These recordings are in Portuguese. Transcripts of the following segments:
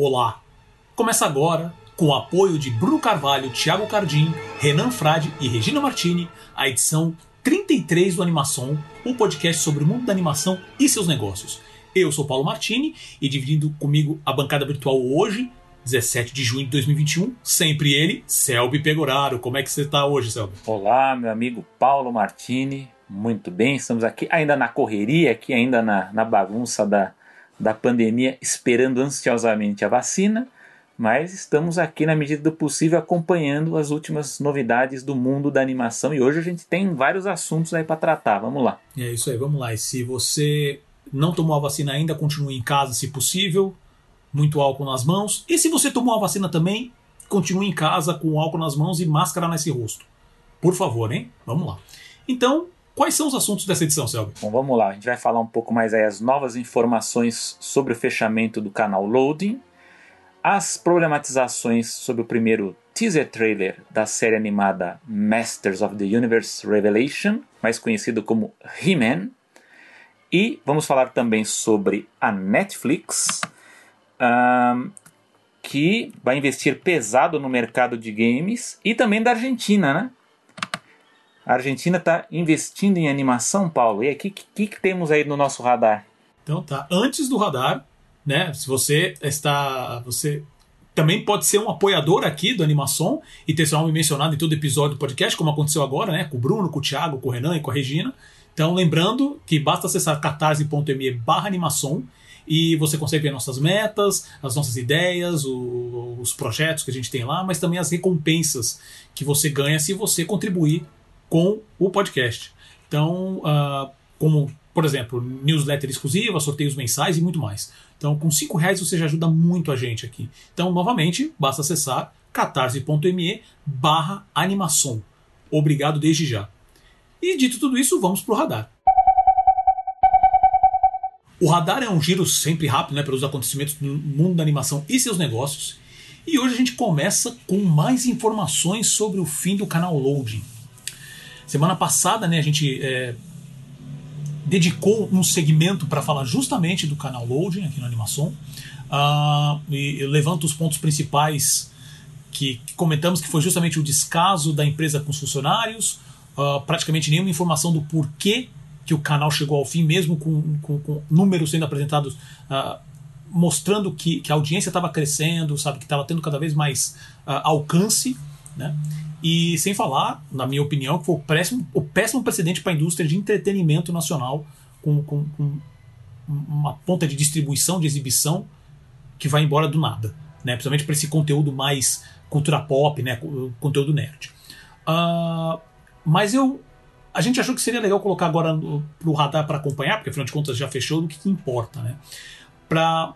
Olá! Começa agora, com o apoio de Bruno Carvalho, Thiago Cardim, Renan Frade e Regina Martini, a edição 33 do Animação, o um podcast sobre o mundo da animação e seus negócios. Eu sou Paulo Martini e dividindo comigo a bancada virtual hoje, 17 de junho de 2021, sempre ele, Selby Pegoraro. Como é que você está hoje, Selby? Olá, meu amigo Paulo Martini. Muito bem, estamos aqui ainda na correria, aqui ainda na, na bagunça da, da pandemia, esperando ansiosamente a vacina, mas estamos aqui na medida do possível acompanhando as últimas novidades do mundo da animação e hoje a gente tem vários assuntos aí para tratar. Vamos lá. É isso aí, vamos lá. E se você não tomou a vacina ainda, continue em casa se possível, muito álcool nas mãos. E se você tomou a vacina também, continue em casa com álcool nas mãos e máscara nesse rosto. Por favor, hein? Vamos lá. Então, Quais são os assuntos dessa edição, Selby? Bom, vamos lá. A gente vai falar um pouco mais aí as novas informações sobre o fechamento do canal Loading, as problematizações sobre o primeiro teaser trailer da série animada Masters of the Universe Revelation, mais conhecido como He-Man, e vamos falar também sobre a Netflix, um, que vai investir pesado no mercado de games, e também da Argentina, né? A Argentina está investindo em animação, Paulo. E aí, o que, que, que temos aí no nosso radar? Então tá. Antes do radar, né? Se você está. Você também pode ser um apoiador aqui do Animação e ter seu nome mencionado em todo episódio do podcast, como aconteceu agora, né? Com o Bruno, com o Thiago, com o Renan e com a Regina. Então, lembrando que basta acessar catarse.me barra animação e você consegue ver nossas metas, as nossas ideias, o, os projetos que a gente tem lá, mas também as recompensas que você ganha se você contribuir com o podcast. Então, uh, como, por exemplo, newsletter exclusiva, sorteios mensais e muito mais. Então, com cinco reais você já ajuda muito a gente aqui. Então, novamente, basta acessar catarse.me barra animação. Obrigado desde já. E dito tudo isso, vamos para o radar. O radar é um giro sempre rápido né, pelos acontecimentos do mundo da animação e seus negócios. E hoje a gente começa com mais informações sobre o fim do canal Loading. Semana passada, né, a gente é, dedicou um segmento para falar justamente do canal Loading aqui no Animação. Uh, e levanta os pontos principais que, que, comentamos, que foi justamente o descaso da empresa com os funcionários, uh, praticamente nenhuma informação do porquê que o canal chegou ao fim, mesmo com, com, com números sendo apresentados uh, mostrando que, que, a audiência estava crescendo, sabe, que estava tendo cada vez mais alcance, né? E sem falar, na minha opinião, que foi o péssimo, o péssimo precedente para a indústria de entretenimento nacional, com, com, com, uma ponta de distribuição, de exibição, que vai embora do nada. Né? Principalmente para esse conteúdo mais cultura pop, né? conteúdo nerd. Uh, mas eu. A gente achou que seria legal colocar agora no, pro radar para acompanhar, porque afinal de contas já fechou, do que, que importa, né? Pra,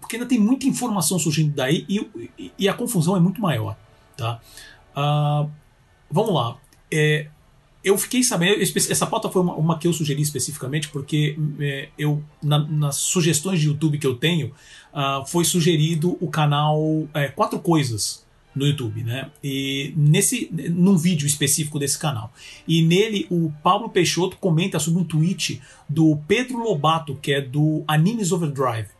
porque ainda tem muita informação surgindo daí e, e, e a confusão é muito maior. Tá? Uh, vamos lá. É, eu fiquei sabendo, essa pauta foi uma, uma, que eu sugeri especificamente porque é, eu na, nas sugestões de YouTube que eu tenho uh, foi sugerido o canal é, Quatro Coisas no YouTube, né? E nesse num vídeo específico desse canal. E nele o Pablo Peixoto comenta sobre um tweet do Pedro Lobato, que é do Animes Overdrive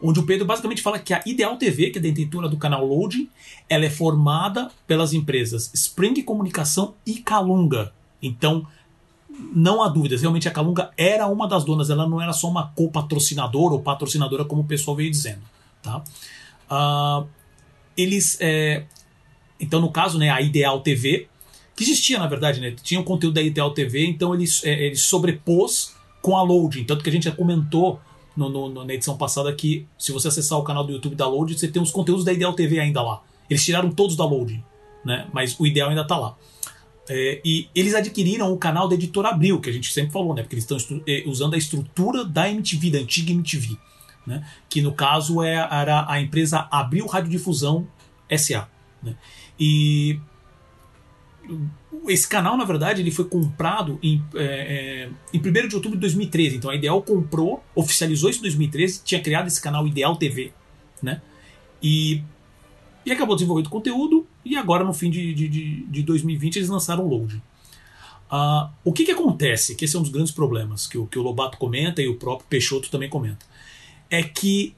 onde o Pedro basicamente fala que a Ideal TV, que é a detentora do canal Loading, ela é formada pelas empresas Spring Comunicação e Calunga. Então, não há dúvidas, realmente a Calunga era uma das donas, ela não era só uma co-patrocinadora ou patrocinadora, como o pessoal veio dizendo. Tá? Uh, eles. É, então, no caso, né, a Ideal TV, que existia na verdade, né, tinha o conteúdo da Ideal TV, então ele, é, ele sobrepôs com a Loading. Tanto que a gente já comentou no, no, na edição passada que se você acessar o canal do YouTube da Load, você tem os conteúdos da Ideal TV ainda lá. Eles tiraram todos da Load, né? mas o Ideal ainda está lá. É, e eles adquiriram o canal da editora Abril, que a gente sempre falou, né? Porque eles estão é, usando a estrutura da MTV, da antiga MTV. Né? Que no caso é, era a empresa Abril Radiodifusão SA. Né? E esse canal, na verdade, ele foi comprado em, é, é em 1 de outubro de 2013. Então a Ideal comprou, oficializou isso em 2013, tinha criado esse canal Ideal TV, né? E, e acabou desenvolvendo conteúdo, e agora no fim de, de, de 2020 eles lançaram o Load. Uh, o que, que acontece? Que esse é um dos grandes problemas que o, que o Lobato comenta e o próprio Peixoto também comenta. É que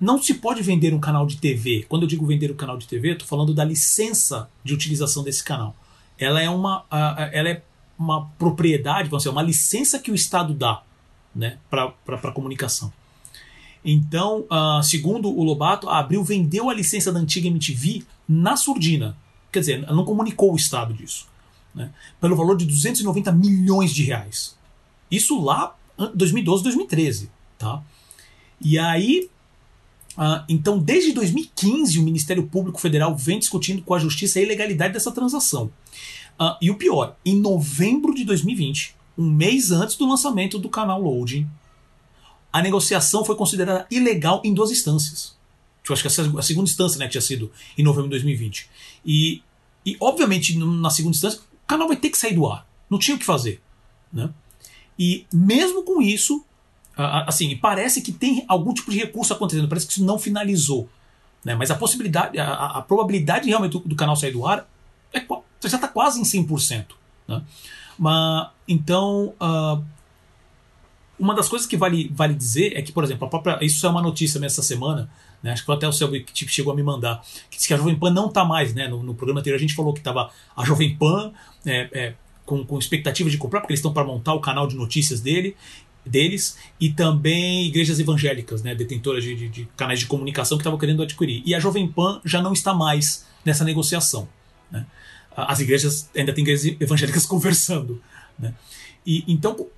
não se pode vender um canal de TV. Quando eu digo vender um canal de TV, estou falando da licença de utilização desse canal. Ela é uma, ela é uma propriedade, vamos dizer, uma licença que o Estado dá né, para a comunicação. Então, uh, segundo o Lobato, a Abril vendeu a licença da antiga MTV na surdina. Quer dizer, ela não comunicou o Estado disso. Né, pelo valor de 290 milhões de reais. Isso lá 2012, 2013. Tá? E aí, uh, então, desde 2015, o Ministério Público Federal vem discutindo com a Justiça a ilegalidade dessa transação. Uh, e o pior, em novembro de 2020, um mês antes do lançamento do canal Loading, a negociação foi considerada ilegal em duas instâncias. Eu acho que a segunda instância né, tinha sido em novembro de 2020. E, e, obviamente, na segunda instância, o canal vai ter que sair do ar. Não tinha o que fazer. Né? E mesmo com isso, assim, parece que tem algum tipo de recurso acontecendo, parece que isso não finalizou. Né? Mas a possibilidade, a, a probabilidade realmente do, do, canal sair do ar é, já está quase em 100%. Né? Mas, então, uh, uma das coisas que vale, vale dizer é que, por exemplo, a própria, isso é uma notícia nessa semana, né, acho que até o Selby tipo, chegou a me mandar, que diz que a Jovem Pan não está mais. Né, no, no, programa anterior a gente falou que estava a Jovem Pan é, é, com, com expectativa de comprar, porque eles estão para montar o canal de notícias dele, deles e também igrejas evangélicas, né, detentoras de, de, de canais de comunicação que estavam querendo adquirir. E a Jovem Pan já não está mais nessa negociação. Né? As igrejas ainda têm igrejas evangélicas conversando. Né? E então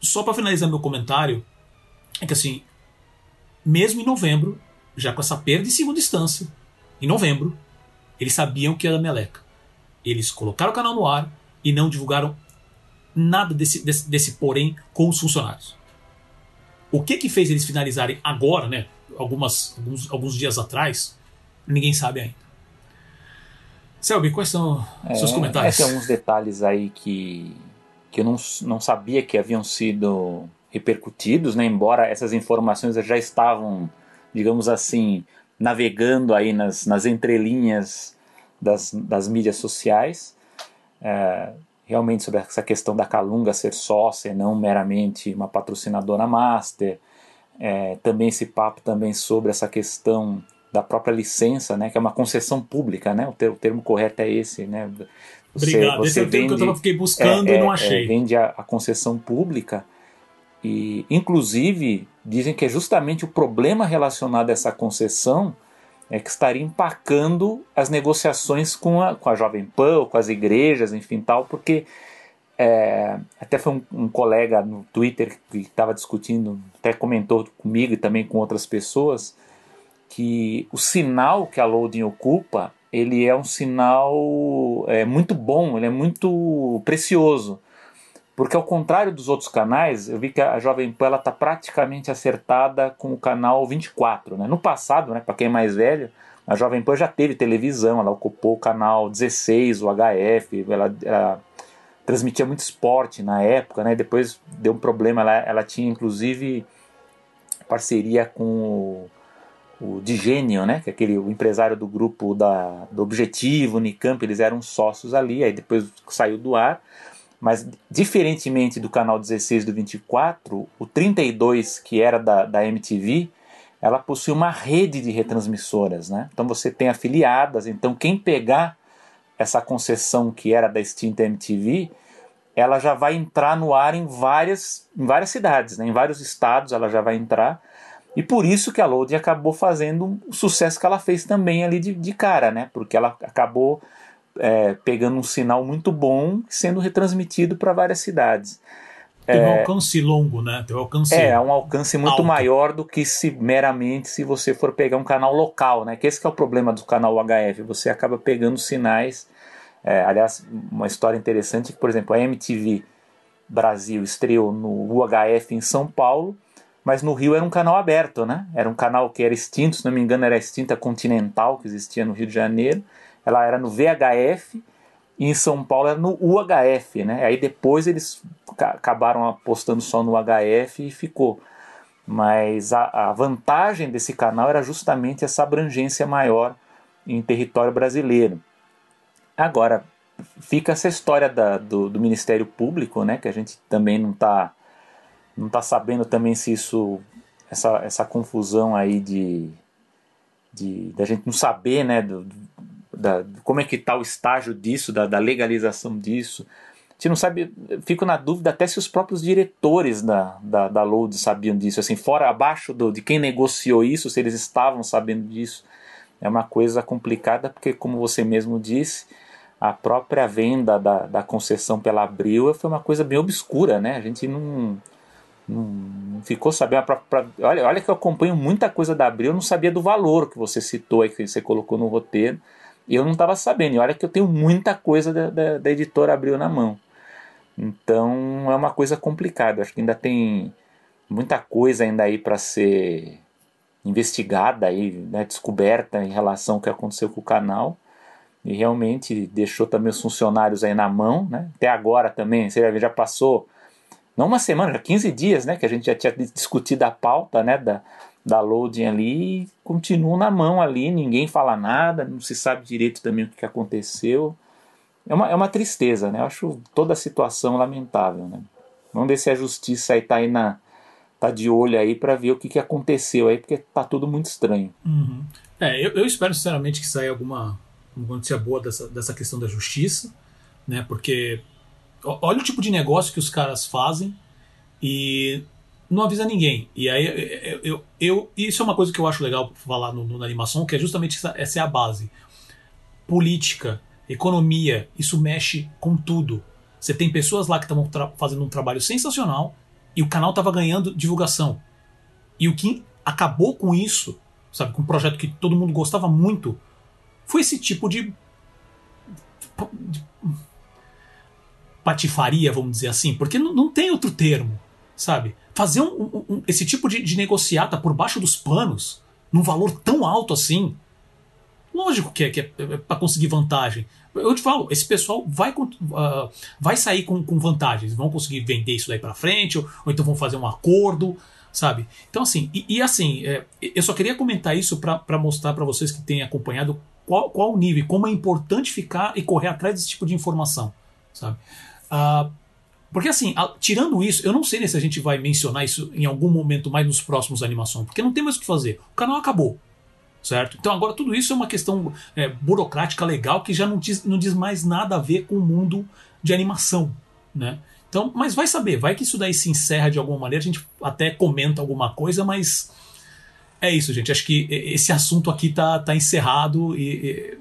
só para finalizar meu comentário, é que assim, mesmo em novembro, já com essa perda em segunda instância, em novembro, eles sabiam que era meleca. Eles colocaram o canal no ar e não divulgaram nada desse, desse, desse porém com os funcionários. O que que fez eles finalizarem agora, né? Algumas, alguns, alguns dias atrás, ninguém sabe ainda. Selby, quais são é, seus comentários? É, tem alguns detalhes aí que que eu não, não sabia que haviam sido repercutidos, né? embora essas informações já estavam, digamos assim, navegando aí nas, nas entrelinhas das, das mídias sociais. É, realmente sobre essa questão da Calunga ser sócia e não meramente uma patrocinadora master. É, também esse papo também sobre essa questão da própria licença, né, que é uma concessão pública, né, o, ter, o termo correto é esse, né, Obrigado. Você, Esse é o termo que eu tava, fiquei buscando é, e não é, achei. É, vende a, a, concessão pública e, inclusive, dizem que é justamente o problema relacionado a essa concessão é que estaria empacando as negociações com a, com a Jovem Pan, com as igrejas, enfim, tal, porque é, até foi um, um, colega no Twitter que estava discutindo, até comentou comigo e também com outras pessoas, que o sinal que a loading ocupa ele é um sinal é, muito bom, ele é muito precioso. Porque ao contrário dos outros canais, eu vi que a Jovem Pan está praticamente acertada com o canal 24. Né? No passado, né, para quem é mais velho, a Jovem Pan já teve televisão, ela ocupou o canal 16, o HF, ela, ela transmitia muito esporte na época, né? depois deu um problema, ela, ela tinha inclusive parceria com o o Digênio, né, que é aquele o empresário do grupo da, do Objetivo, Unicamp, eles eram sócios ali, aí depois saiu do ar. Mas, diferentemente do canal 16 do 24, o 32, que era da, da MTV, ela possui uma rede de retransmissoras. Né? Então você tem afiliadas, então quem pegar essa concessão que era da extinta MTV, ela já vai entrar no ar em várias, em várias cidades, né? em vários estados ela já vai entrar e por isso que a Loading acabou fazendo o sucesso que ela fez também ali de, de cara, né? Porque ela acabou é, pegando um sinal muito bom sendo retransmitido para várias cidades. Tem um é, alcance longo, né? Tem um alcance é, um alcance muito alto. maior do que se meramente se você for pegar um canal local, né? Que esse que é o problema do canal HF, você acaba pegando sinais. É, aliás, uma história interessante que, por exemplo, a MTV Brasil estreou no UHF em São Paulo mas no Rio era um canal aberto, né? Era um canal que era extinto, se não me engano, era a extinta Continental, que existia no Rio de Janeiro. Ela era no VHF e em São Paulo era no UHF, né? Aí depois eles acabaram apostando só no HF e ficou. Mas a, a vantagem desse canal era justamente essa abrangência maior em território brasileiro. Agora, fica essa história da, do, do Ministério Público, né? Que a gente também não está não está sabendo também se isso essa, essa confusão aí de, de da gente não saber, né, do, da, como é que está o estágio disso, da, da legalização disso. A gente não sabe, fico na dúvida até se os próprios diretores da, da, da Load sabiam disso, assim, fora abaixo do, de quem negociou isso, se eles estavam sabendo disso. É uma coisa complicada porque, como você mesmo disse, a própria venda da, da concessão pela Abril foi uma coisa bem obscura, né? A gente não, não ficou sabendo. Pra, olha, olha que eu acompanho muita coisa da Abril, eu não sabia do valor que você citou aí, que você colocou no roteiro. E eu não estava sabendo. E olha que eu tenho muita coisa da, da, da, editora Abril na mão. Então é uma coisa complicada. Acho que ainda tem muita coisa ainda aí para ser investigada aí, né, descoberta em relação ao que aconteceu com o canal. E realmente deixou também os funcionários aí na mão, né? Até agora também, você já, já passou não uma semana, já 15 dias, né, que a gente já tinha discutido a pauta, né, da, da loading ali e continuam na mão ali, ninguém fala nada, não se sabe direito também o que aconteceu. É uma, é uma tristeza, né? Eu acho toda a situação lamentável, né? Vamos ver se a justiça aí tá aí na tá de olho aí para ver o que, que aconteceu aí, porque tá tudo muito estranho. Uhum. É, eu, eu, espero sinceramente que saia alguma, alguma notícia boa dessa, dessa questão da justiça, né? Porque olha o tipo de negócio que os caras fazem e não avisa ninguém. E aí eu, eu, eu, isso é uma coisa que eu acho legal falar no, no, na animação, que é justamente essa, essa é a base. Política, economia, isso mexe com tudo. Você tem pessoas lá que estavam fazendo um trabalho sensacional e o canal estava ganhando divulgação. E o que acabou com isso, sabe, com um projeto que todo mundo gostava muito, foi esse tipo de, de patifaria, vamos dizer assim, porque não, não tem outro termo, sabe? Fazer um, um, esse tipo de, de negociata por baixo dos panos, num valor tão alto assim, lógico que é, que é, é para conseguir vantagem. Eu te falo, esse pessoal vai, uh, vai sair com, com vantagens, vão conseguir vender isso daí para frente, ou, ou, então vão fazer um acordo, sabe? Então, assim, e, e assim, é, eu só queria comentar isso para mostrar para vocês que têm acompanhado qual, qual o nível, como é importante ficar e correr atrás desse tipo de informação, sabe? Uh, porque assim, tirando isso, eu não sei se a gente vai mencionar isso em algum momento mais nos próximos animações, porque não tem mais o que fazer. O canal acabou. Certo? Então agora tudo isso é uma questão é, burocrática legal que já não diz, não diz mais nada a ver com o mundo de animação. Né? Então, mas vai saber, vai que isso daí se encerra de alguma maneira, a gente até comenta alguma coisa, mas é isso, gente. Acho que esse assunto aqui tá, tá encerrado e,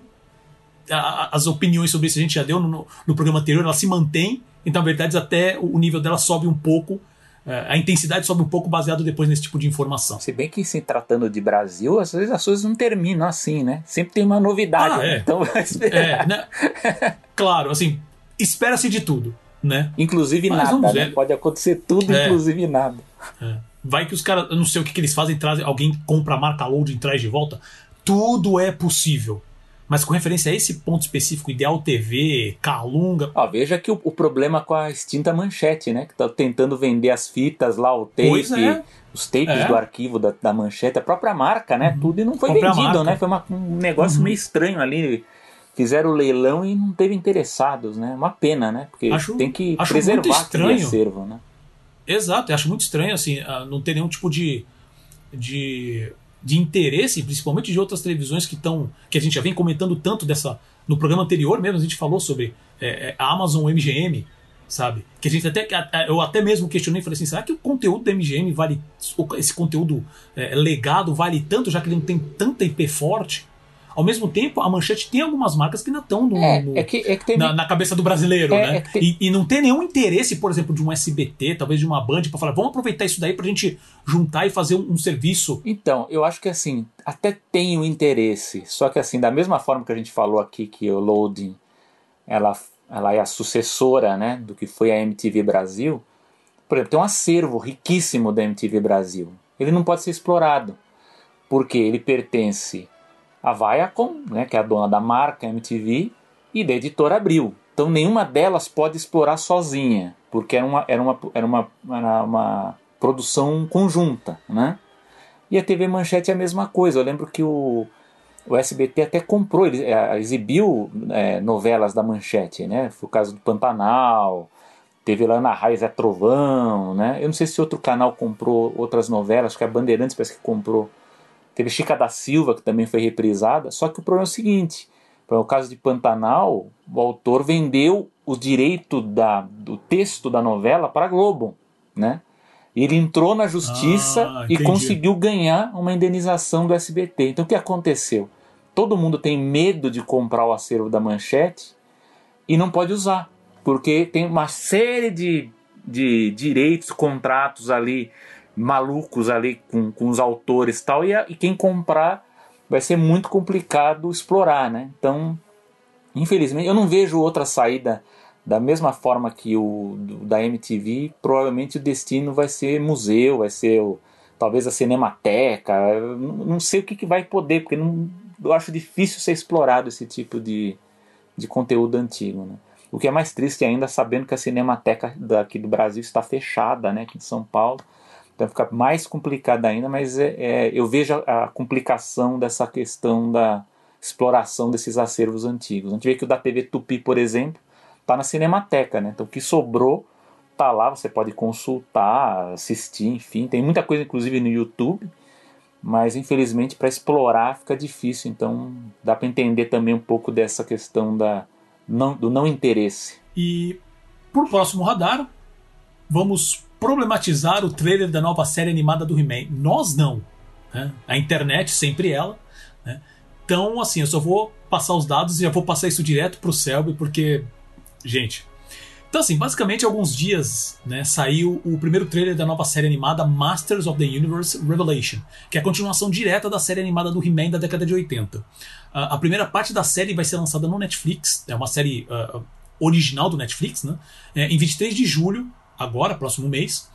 e a, as opiniões sobre isso a gente já deu no, no programa anterior, ela se mantém então, na verdade, até o nível dela sobe um pouco, é, a intensidade sobe um pouco baseado depois nesse tipo de informação. Se bem que se tratando de Brasil, às vezes as coisas não terminam assim, né? Sempre tem uma novidade. Ah, é. Então vai esperar. É, né? claro, assim, espera-se de tudo, né? Inclusive Mas nada, né? Pode acontecer tudo, é. inclusive nada. É. Vai que os caras, eu não sei o que, que eles fazem, trazem, alguém compra a marca load e traz de volta. Tudo é possível mas com referência a esse ponto específico, Ideal TV, Calunga. Ó, veja que o, o, problema com a extinta manchete, né? Que tá tentando vender as fitas lá, o tape, é. os tapes é. do arquivo da, da, manchete, a própria marca, né? Uhum. Tudo e não foi vendido, né? Foi uma, um negócio uhum. meio estranho ali. Fizeram o leilão e não teve interessados, né? Uma pena, né? Porque acho, tem que preservar aquele acervo, né? Exato, eu acho muito estranho, assim, ah, não ter nenhum tipo de. de de interesse, principalmente de outras televisões que estão. que a gente já vem comentando tanto dessa. No programa anterior mesmo, a gente falou sobre é, é a Amazon MGM, sabe? Que a gente até. Eu até mesmo questionei falei assim: será que o conteúdo da MGM vale. Esse conteúdo é, legado vale tanto, já que ele não tem tanta IP forte? Ao mesmo tempo, a Manchete tem algumas marcas que ainda estão no, é, no, é que, é que teve... na, na, cabeça do brasileiro, é, né? É e, e, não tem nenhum interesse, por exemplo, de um SBT, talvez de uma Band, para falar, vamos aproveitar isso daí pra gente juntar e fazer um, um, serviço. Então, eu acho que assim, até tem o interesse, só que assim, da mesma forma que a gente falou aqui que o Loading, ela, ela é a sucessora, né, do que foi a MTV Brasil, por exemplo, tem um acervo riquíssimo da MTV Brasil. Ele não pode ser explorado, porque ele pertence a Viacom, né, que é a dona da marca MTV, e da editora Abril. Então nenhuma delas pode explorar sozinha, porque era uma, era uma, era uma, era uma produção conjunta. Né? E a TV Manchete é a mesma coisa. Eu lembro que o, o SBT até comprou, ele, é, exibiu é, novelas da Manchete. Né? Foi o caso do Pantanal, Teve lá na Raiz é Trovão, né? Eu não sei se outro canal comprou outras novelas, acho que a Bandeirantes parece que comprou. Teve Chica da Silva, que também foi reprisada. Só que o problema é o seguinte: no caso de Pantanal, o autor vendeu o direito da, do texto da novela para a Globo, né? Ele entrou na justiça ah, e conseguiu ganhar uma indenização do SBT. Então o que aconteceu? Todo mundo tem medo de comprar o acervo da manchete e não pode usar porque tem uma série de, de direitos, contratos ali, malucos ali com, com os autores tal, e, e quem comprar vai ser muito complicado explorar, né? Então, infelizmente, eu não vejo outra saída da mesma forma que o da MTV, provavelmente o destino vai ser museu, vai ser o, talvez a cinemateca, não, não sei o que, que vai poder, porque não, eu acho difícil ser explorado esse tipo de, de conteúdo antigo, né? O que é mais triste ainda, sabendo que a Cinemateca daqui do Brasil está fechada, né, aqui em São Paulo. Então fica mais complicado ainda, mas é, é, eu vejo a, a, complicação dessa questão da exploração desses acervos antigos. A gente vê que o da TV Tupi, por exemplo, está na Cinemateca, né? Então o que sobrou está lá, você pode consultar, assistir, enfim. Tem muita coisa, inclusive, no YouTube, mas infelizmente para explorar fica difícil. Então dá para entender também um pouco dessa questão da não, do não interesse. E por próximo radar, vamos problematizar o trailer da nova série animada do He-Man. Nós não. Né? A internet, sempre ela. Né? Então, assim, eu só vou passar os dados e já vou passar isso direto pro Selby, porque. Gente, então, assim, basicamente, alguns dias né, saiu o primeiro trailer da nova série animada Masters of the Universe Revelation, que é a continuação direta da série animada do He-Man da década de 80. Uh, a primeira parte da série vai ser lançada no Netflix, é uma série uh, original do Netflix, né, é, em 23 de julho, agora, próximo mês.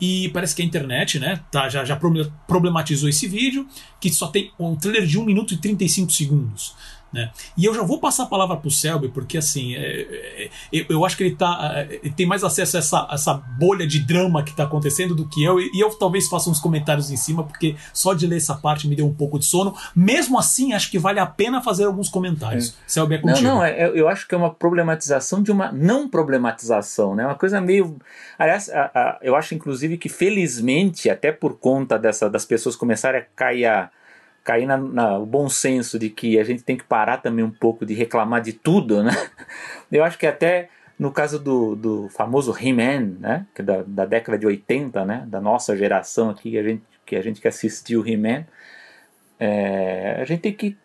E parece que a internet né, tá, já, já problematizou esse vídeo, que só tem um trailer de 1 minuto e 35 segundos. Né? E eu já vou passar a palavra para o Selby, porque assim, é, é, eu acho que ele, tá, é, ele tem mais acesso a essa, essa bolha de drama que está acontecendo do que eu, e eu talvez faça uns comentários em cima, porque só de ler essa parte me deu um pouco de sono. Mesmo assim, acho que vale a pena fazer alguns comentários. É. Selby, é contigo. Não, não, é, eu acho que é uma problematização de uma não problematização, né? Uma coisa meio. Aliás, a, a, eu acho inclusive que felizmente, até por conta dessa, das pessoas começarem a cair a cair na, na, bom senso de que a gente tem que parar também um pouco de reclamar de tudo, né? Eu acho que até no caso do, do famoso He-Man, né? Que é da, da década de 80, né? Da nossa geração aqui, a gente, que a gente que assistiu He-Man, é, a gente tem que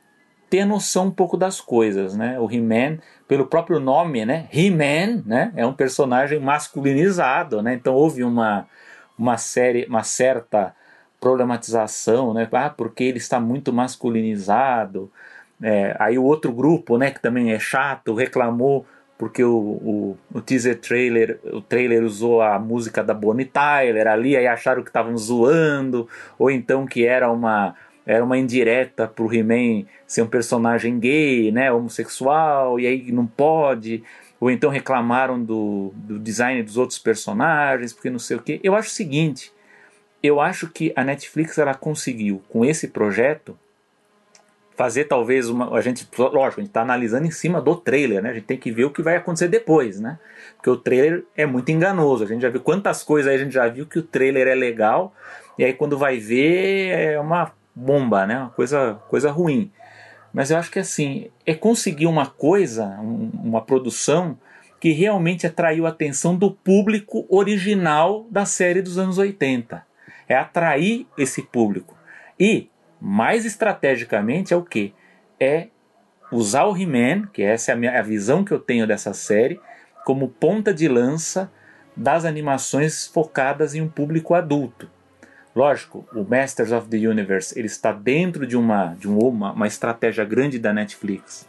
ter noção um pouco das coisas, né? O He-Man, pelo próprio nome, né? He-Man, né? É um personagem masculinizado, né? Então houve uma, uma série, uma certa problematização, né? Ah, porque ele está muito masculinizado. É, aí o outro grupo, né, que também é chato, reclamou porque o, o, o, teaser trailer, o trailer usou a música da Bonnie Tyler ali, aí acharam que estavam zoando, ou então que era uma era uma indireta pro He-Man ser um personagem gay, né, homossexual, e aí não pode, ou então reclamaram do, do design dos outros personagens, porque não sei o que. Eu acho o seguinte, eu acho que a Netflix ela conseguiu com esse projeto fazer talvez uma a gente lógico a gente está analisando em cima do trailer né? A gente tem que ver o que vai acontecer depois né? Porque o trailer é muito enganoso. A gente já viu quantas coisas aí a gente já viu que o trailer é legal e aí quando vai ver é uma bomba né? Uma coisa coisa ruim. Mas eu acho que assim é conseguir uma coisa um, uma produção que realmente atraiu a atenção do público original da série dos anos 80 é atrair esse público. E, mais estrategicamente, é o que? É usar o He-Man, que essa é a, minha, a visão que eu tenho dessa série, como ponta de lança das animações focadas em um público adulto. Lógico, o Masters of the Universe ele está dentro de uma, de uma, uma estratégia grande da Netflix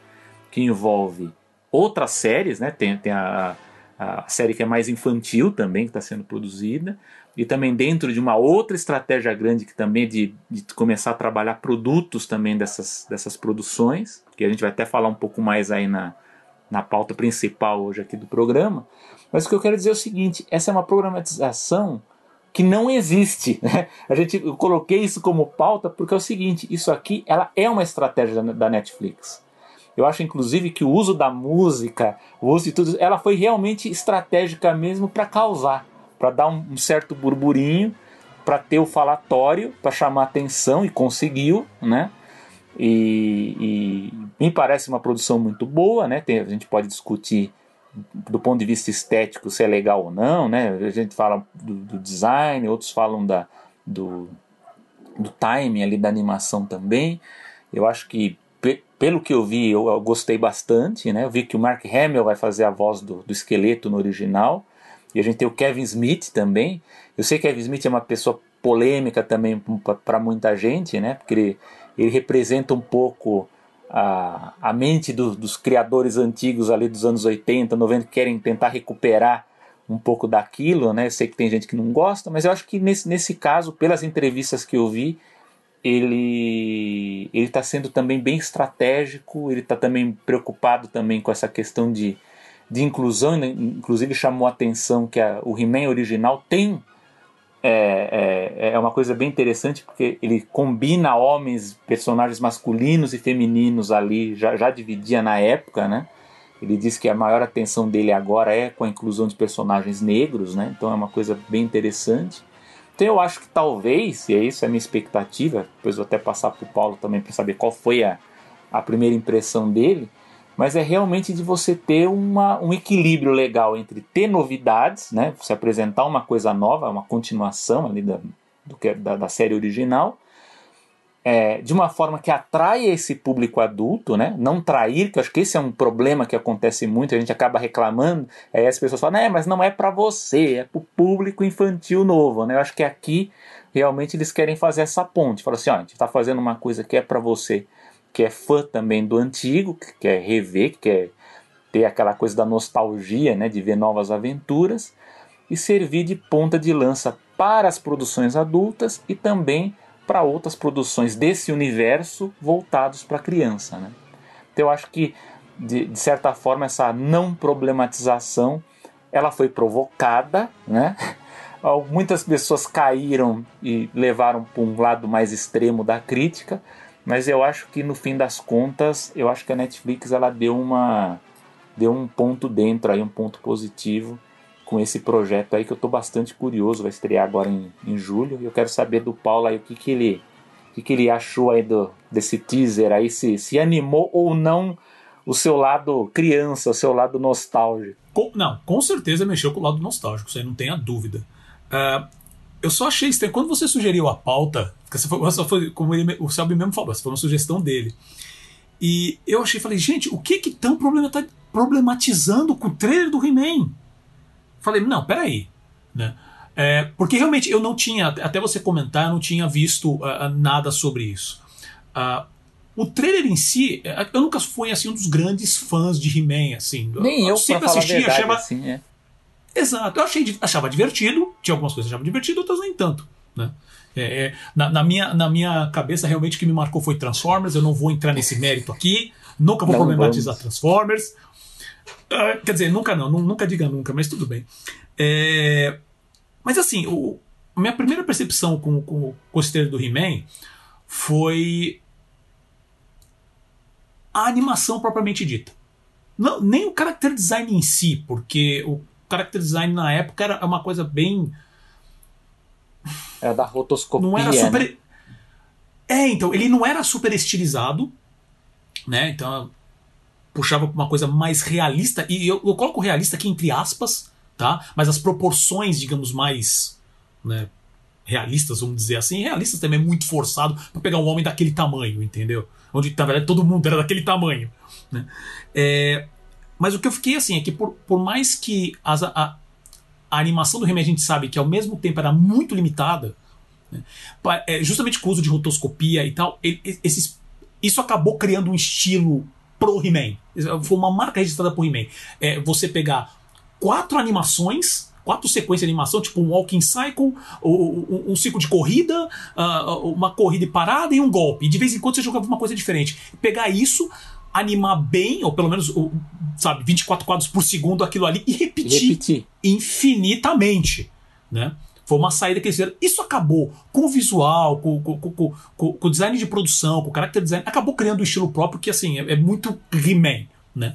que envolve outras séries, né? Tem, tem a, a série que é mais infantil também que está sendo produzida, e também dentro de uma outra estratégia grande que também é de, de começar a trabalhar produtos também dessas, dessas produções, que a gente vai até falar um pouco mais aí na, na pauta principal hoje aqui do programa. Mas o que eu quero dizer é o seguinte: essa é uma programatização que não existe. Né? A gente, eu coloquei isso como pauta porque é o seguinte: isso aqui ela é uma estratégia da Netflix. Eu acho, inclusive, que o uso da música, o uso de tudo, ela foi realmente estratégica mesmo para causar, para dar um, certo burburinho, para ter o falatório, para chamar atenção e conseguiu, né? E, e, me parece uma produção muito boa, né? Tem, a gente pode discutir do ponto de vista estético se é legal ou não, né? A gente fala do, do design, outros falam da, do, do timing ali da animação também. Eu acho que pelo que eu vi, eu, eu, gostei bastante, né? Eu vi que o Mark Hamill vai fazer a voz do, do esqueleto no original. E a gente tem o Kevin Smith também. Eu sei que Kevin Smith é uma pessoa polêmica também para muita gente, né? Porque ele, ele representa um pouco a, a mente do, dos criadores antigos ali dos anos 80, 90 que querem tentar recuperar um pouco daquilo, né? Eu sei que tem gente que não gosta, mas eu acho que nesse, nesse caso, pelas entrevistas que eu vi, ele ele está sendo também bem estratégico, ele está também preocupado também com essa questão de, de inclusão, né? inclusive chamou a atenção que a, o He-Man original tem é, é, é uma coisa bem interessante porque ele combina homens, personagens masculinos e femininos ali, já, já dividia na época, né? Ele diz que a maior atenção dele agora é com a inclusão de personagens negros, né? Então é uma coisa bem interessante. Então eu acho que talvez, e é isso a minha expectativa, depois vou até passar para o Paulo também para saber qual foi a, a primeira impressão dele, mas é realmente de você ter uma, um equilíbrio legal entre ter novidades, né? Você apresentar uma coisa nova, uma continuação ali da, do que, da, da série original, é, de uma forma que atraia esse público adulto, né? Não trair, que eu acho que esse é um problema que acontece muito, a gente acaba reclamando, aí as pessoas falam, é, mas não é para você, é para o público infantil novo, né? Eu acho que aqui realmente eles querem fazer essa ponte, falam assim, ó, a gente está fazendo uma coisa que é para você, que é fã também do antigo, que quer rever, que quer ter aquela coisa da nostalgia, né, de ver novas aventuras, e servir de ponta de lança para as produções adultas e também para outras produções desse universo voltados para a criança. Né? Então eu acho que, de, de, certa forma, essa não problematização ela foi provocada, né? muitas pessoas caíram e levaram para um lado mais extremo da crítica, mas eu acho que no fim das contas, eu acho que a Netflix ela deu uma deu um ponto dentro aí, um ponto positivo com esse projeto aí que eu estou bastante curioso, vai estrear agora em, em julho. E eu quero saber do Paulo aí o que, que ele o que, que ele achou aí do, desse teaser aí, se, se animou ou não o seu lado criança, o seu lado nostálgico. Com, não, com certeza mexeu com o lado nostálgico, isso aí não tenha dúvida. Uh, eu só achei estranho. Quando você sugeriu a pauta, essa foi, essa foi como ele, o Selby mesmo falou, essa foi uma sugestão dele. E eu achei, falei, gente, o que que estão problematizando com o trailer do He-Man? Falei, não, peraí. Né? É, porque realmente eu não tinha, até você comentar, eu não tinha visto uh, nada sobre isso. Uh, o trailer em si, é, eu nunca fui assim um dos grandes fãs de He-Man, assim. Nem eu, eu sempre assistia, verdade, achava. Assim, é. Exato, eu achei, achava divertido, tinha algumas coisas que achava divertido, outras nem tanto. Né? É, é, na, na, minha, na minha cabeça, realmente, o que me marcou foi Transformers. Eu não vou entrar nesse mérito aqui, nunca vou não problematizar vamos. Transformers. Uh, quer dizer, nunca não, nunca diga nunca, mas tudo bem. É, mas assim, o, minha primeira percepção com, com, com o esteiro do He-Man foi a animação propriamente dita. Não, nem o character design em si, porque o character design na época era uma coisa bem. Era da rotoscopia. Não era super. Né? É, então, ele não era super estilizado, né? Então, puxava pra uma coisa mais realista, e eu, eu coloco realista aqui entre aspas, tá? Mas as proporções, digamos, mais né, realistas, vamos dizer assim, realistas também é muito forçado para pegar um homem daquele tamanho, entendeu? Onde, na verdade, todo mundo era daquele tamanho. Né? É, mas o que eu fiquei assim é que, por, por mais que as, a, a animação do He-Man a gente sabe que ao mesmo tempo era muito limitada, né, é, justamente com o uso de rotoscopia e tal, ele, esses, isso acabou criando um estilo pro He-Man. Foi uma marca registrada pro He-Man. É, você pegar quatro animações, quatro sequências de animação, tipo um walking cycle, um, ciclo de corrida, uh, uma corrida e parada e um golpe. E de vez em quando você jogava uma coisa diferente. Pegar isso, animar bem, ou pelo menos, sabe, 24 quadros por segundo aquilo ali e repetir, repetir. infinitamente, né? Foi uma saída que eles fizeram. Isso acabou com o visual, com, com, com, com, o design de produção, com o character design. Acabou criando um estilo próprio que, assim, é, é muito He-Man, né?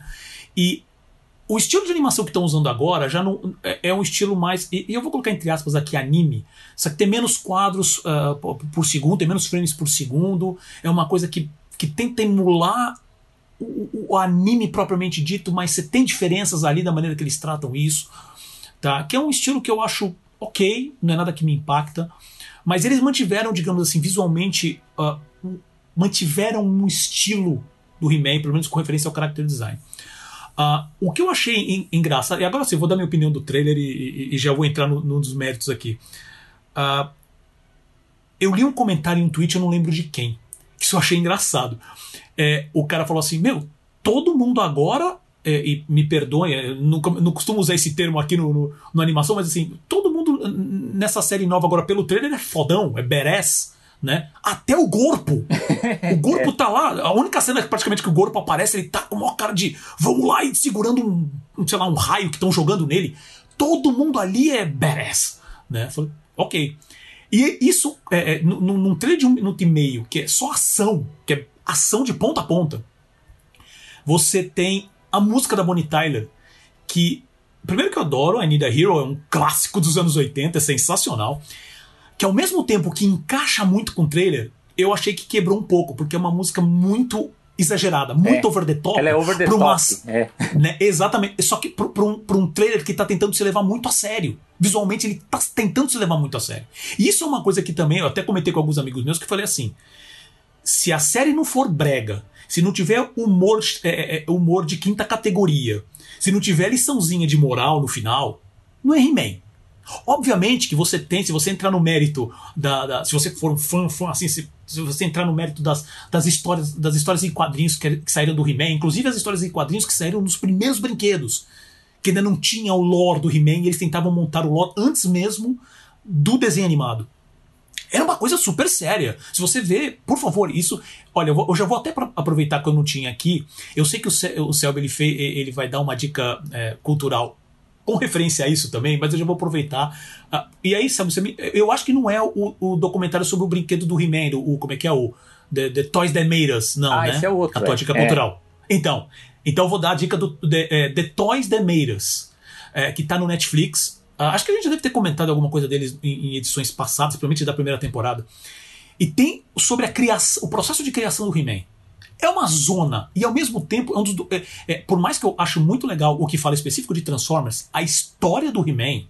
E o estilo de animação que estão usando agora já não é, é um estilo mais. E, e, eu vou colocar entre aspas aqui anime. Só que tem menos quadros uh, por segundo, tem menos frames por segundo. É uma coisa que, que tenta emular o, o, anime propriamente dito, mas você tem diferenças ali da maneira que eles tratam isso. Tá? Que é um estilo que eu acho ok, não é nada que me impacta. Mas eles mantiveram, digamos assim, visualmente. Uh, mantiveram um estilo do He-Man, pelo menos com referência ao character design. Uh, o que eu achei engraçado, e agora sim, vou dar minha opinião do trailer e, e, e já vou entrar no, nos méritos aqui. Uh, eu li um comentário em um tweet, eu não lembro de quem, que isso eu achei engraçado. É, o cara falou assim: Meu, todo mundo agora, é, e me perdoe, é, não, não costumo usar esse termo aqui no, no, no, animação, mas assim, todo mundo nessa série nova agora pelo trailer é fodão, é badass né? Até o corpo. O corpo é. tá lá. A única cena praticamente que o corpo aparece, ele tá com uma cara de vamos lá e segurando um, um sei lá, um raio que estão jogando nele. Todo mundo ali é badass, né? Falei, ok. E isso, é, é, num, num trailer de um minuto e meio, que é só ação, que é ação de ponta a ponta, você tem a música da Bonnie Tyler, que, primeiro que eu adoro, I Need a Hero, é um clássico dos anos 80, é sensacional que ao mesmo tempo que encaixa muito com o trailer, eu achei que quebrou um pouco, porque é uma música muito exagerada, muito é. over the top. Ela é over the top. Uma, é. né, exatamente. Só que para um, um trailer que tá tentando se levar muito a sério. Visualmente ele tá tentando se levar muito a sério. E isso é uma coisa que também, eu até comentei com alguns amigos meus que falei assim: se a série não for brega, se não tiver humor, é, é, é humor de quinta categoria, se não tiver liçãozinha de moral no final, não é He-Man. Obviamente que você tem, se você entrar no mérito da, da se você for um fã, fã assim, se, se, você entrar no mérito das, das histórias, das histórias em quadrinhos que, que saíram do He-Man, inclusive as histórias em quadrinhos que saíram nos primeiros brinquedos, que ainda não tinha o lore do He-Man, e eles tentavam montar o lore antes mesmo do desenho animado. Era uma coisa super séria. Se você vê, por favor, isso. Olha, eu, vou, eu já vou até aproveitar que eu não tinha aqui. Eu sei que o, o Selby ele, fez, ele vai dar uma dica é, cultural com referência a isso também, mas eu já vou aproveitar. Uh, e aí, sabe, me, eu acho que não é o, o, documentário sobre o brinquedo do He-Man, o, como é que é o The, The, Toys That Made Us, não, ah, né? Esse é outro, a tua é. dica é. cultural. Então, então eu vou dar a dica do The, é, The Toys That Made Us, é, que tá no Netflix. Uh, acho que a gente já deve ter comentado alguma coisa deles em, em edições passadas, provavelmente da primeira temporada. E tem sobre a criação, o processo de criação do He-Man é uma zona e ao mesmo tempo é um dos, é, é, por mais que eu acho muito legal o que fala específico de Transformers, a história do He-Man,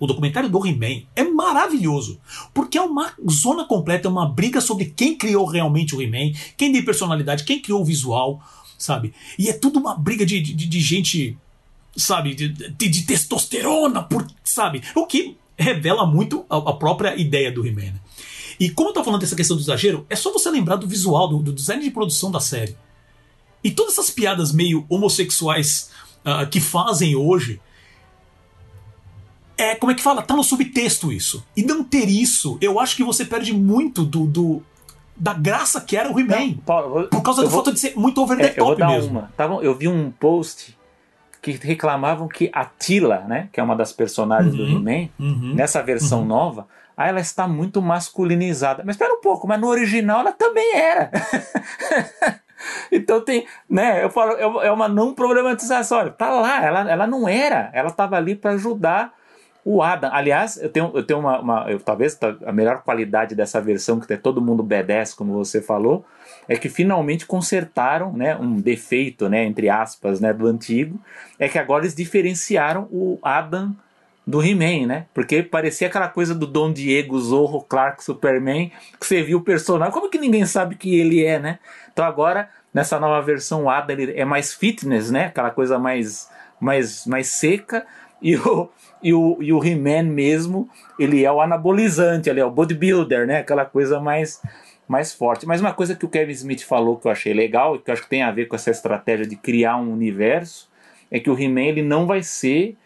o documentário do He-Man é maravilhoso, porque é uma zona completa, é uma briga sobre quem criou realmente o He-Man, quem deu personalidade, quem criou o visual, sabe? E é tudo uma briga de, de, de gente, sabe, de, de, de, testosterona, por, sabe? O que revela muito a, a própria ideia do He-Man. Né? E como eu tô falando dessa questão do exagero, é só você lembrar do visual, do, do design de produção da série. E todas essas piadas meio homossexuais uh, que fazem hoje. É, como é que fala? Tá no subtexto isso. E não ter isso, eu acho que você perde muito do, do da graça que era o He-Man. Por causa do fato de ser muito over the é, top eu vou dar mesmo. Uma. Tava, eu vi um post que reclamavam que a Tila, né, que é uma das personagens uhum, do He-Man, uhum, nessa versão uhum. nova, ah, ela está muito masculinizada. Mas espera um pouco, mas no original ela também era. então tem, né? Eu falo, é uma não problematização. Olha, tá lá, ela, ela não era. Ela estava ali para ajudar o Adam. Aliás, eu tenho, eu tenho uma, uma eu, talvez a melhor qualidade dessa versão que tem todo mundo B10, como você falou, é que finalmente consertaram, né, um defeito, né, entre aspas, né, do antigo, é que agora eles diferenciaram o Adam do He-Man, né? Porque parecia aquela coisa do Dom Diego, Zorro, Clark, Superman, que você viu o personagem, como que ninguém sabe que ele é, né? Então agora, nessa nova versão, o Ada ele é mais fitness, né? Aquela coisa mais, mais, mais seca, e o, e o, e o He-Man mesmo, ele é o anabolizante, ele é o bodybuilder, né? Aquela coisa mais, mais forte. Mas uma coisa que o Kevin Smith falou que eu achei legal, e que eu acho que tem a ver com essa estratégia de criar um universo, é que o He-Man não vai ser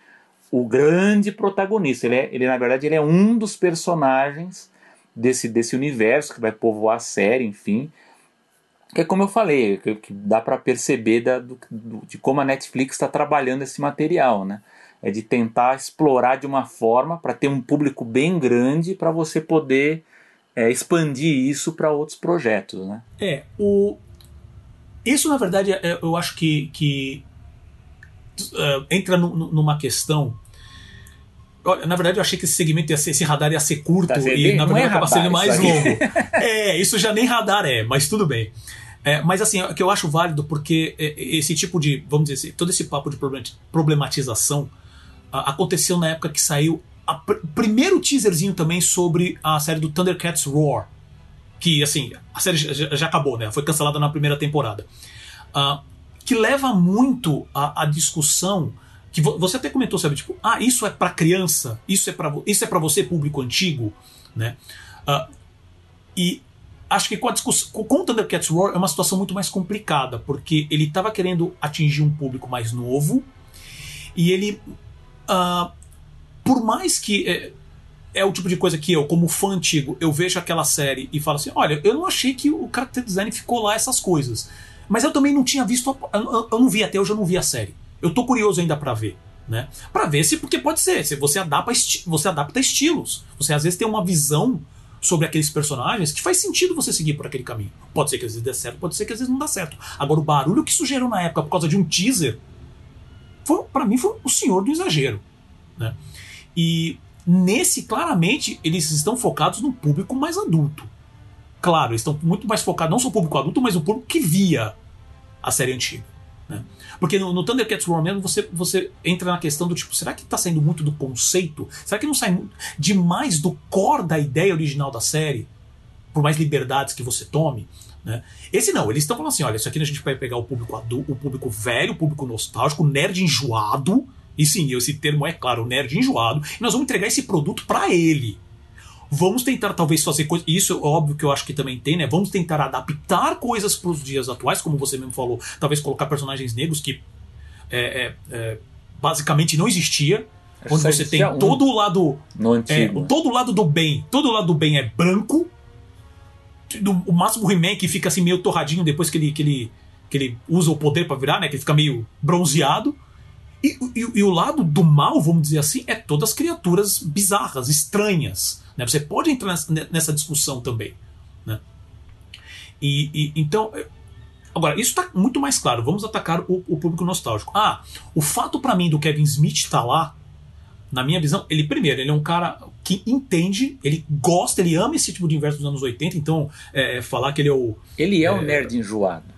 o grande protagonista. Ele, é, ele, na verdade, ele é um dos personagens desse, desse universo que vai povoar a série, enfim. Que é como eu falei, que, que dá para perceber da, do, do, de como a Netflix está trabalhando esse material, né? é de tentar explorar de uma forma para ter um público bem grande para você poder é, expandir isso para outros projetos, né? É, o isso na verdade é, eu acho que, que uh, entra no, numa questão na verdade, eu achei que esse segmento ia ser, esse radar ia ser curto tá e na verdade é acaba sendo mais longo. é, isso já nem radar é, mas tudo bem. É, mas assim, é que eu acho válido porque é, esse tipo de, vamos dizer assim, todo esse papo de problematização aconteceu na época que saiu o pr primeiro teaserzinho também sobre a série do Thundercats Roar. Que, assim, a série já, já acabou, né? Foi cancelada na primeira temporada. Uh, que leva muito a, a discussão que vo você até comentou, sabe, tipo, ah, isso é para criança, isso é para isso é para você público antigo, né? Uh, e acho que com a discussão com o Thundercats Roar é uma situação muito mais complicada, porque ele estava querendo atingir um público mais novo e ele uh, por mais que é, é, o tipo de coisa que eu, como fã antigo, eu vejo aquela série e falo assim: olha, eu não achei que o character design ficou lá essas coisas. Mas eu também não tinha visto. A, eu, eu, não vi até hoje, eu não vi a série. Eu tô curioso ainda para ver. Né? Para ver se, porque pode ser, se você adapta, você adapta estilos. Você às vezes tem uma visão sobre aqueles personagens que faz sentido você seguir por aquele caminho. Pode ser que às vezes dê certo, pode ser que às vezes não dá certo. Agora, o barulho que isso gerou na época por causa de um teaser, para mim foi o senhor do exagero. Né? E nesse, claramente, eles estão focados no público mais adulto. Claro, eles estão muito mais focados, não só no público adulto, mas no público que via a série antiga. Né? Porque no, no Thundercats War mesmo você, você entra na questão do tipo, será que está saindo muito do conceito? Será que não sai demais do core da ideia original da série? Por mais liberdades que você tome? Né? Esse não, eles estão falando assim: olha, isso aqui a gente vai pegar o público adulto, o público velho, o público nostálgico, o nerd enjoado e sim, esse termo é claro, nerd enjoado, e nós vamos entregar esse produto para ele. Vamos tentar talvez fazer coisas. Isso é óbvio que eu acho que também tem, né? Vamos tentar adaptar coisas para os dias atuais, como você mesmo falou. Talvez colocar personagens negros que é, é, é, basicamente não existia. Onde você tem um todo o lado. É, todo o lado do bem. Todo o lado do bem é branco. O máximo He-Man que fica assim meio torradinho depois que ele, que ele, que ele usa o poder para virar, né? Que ele fica meio bronzeado. E, e, e, o lado do mal, vamos dizer assim, é todas as criaturas bizarras, estranhas. Né? Você pode entrar nessa, nessa discussão também. Né? E, e, então, é, agora, isso está muito mais claro. Vamos atacar o, o público nostálgico. Ah, o fato para mim do Kevin Smith estar tá lá, na minha visão, ele primeiro, ele é um cara que entende, ele gosta, ele ama esse tipo de universo dos anos 80, então é, falar que ele é o. Ele é, é o nerd enjoado.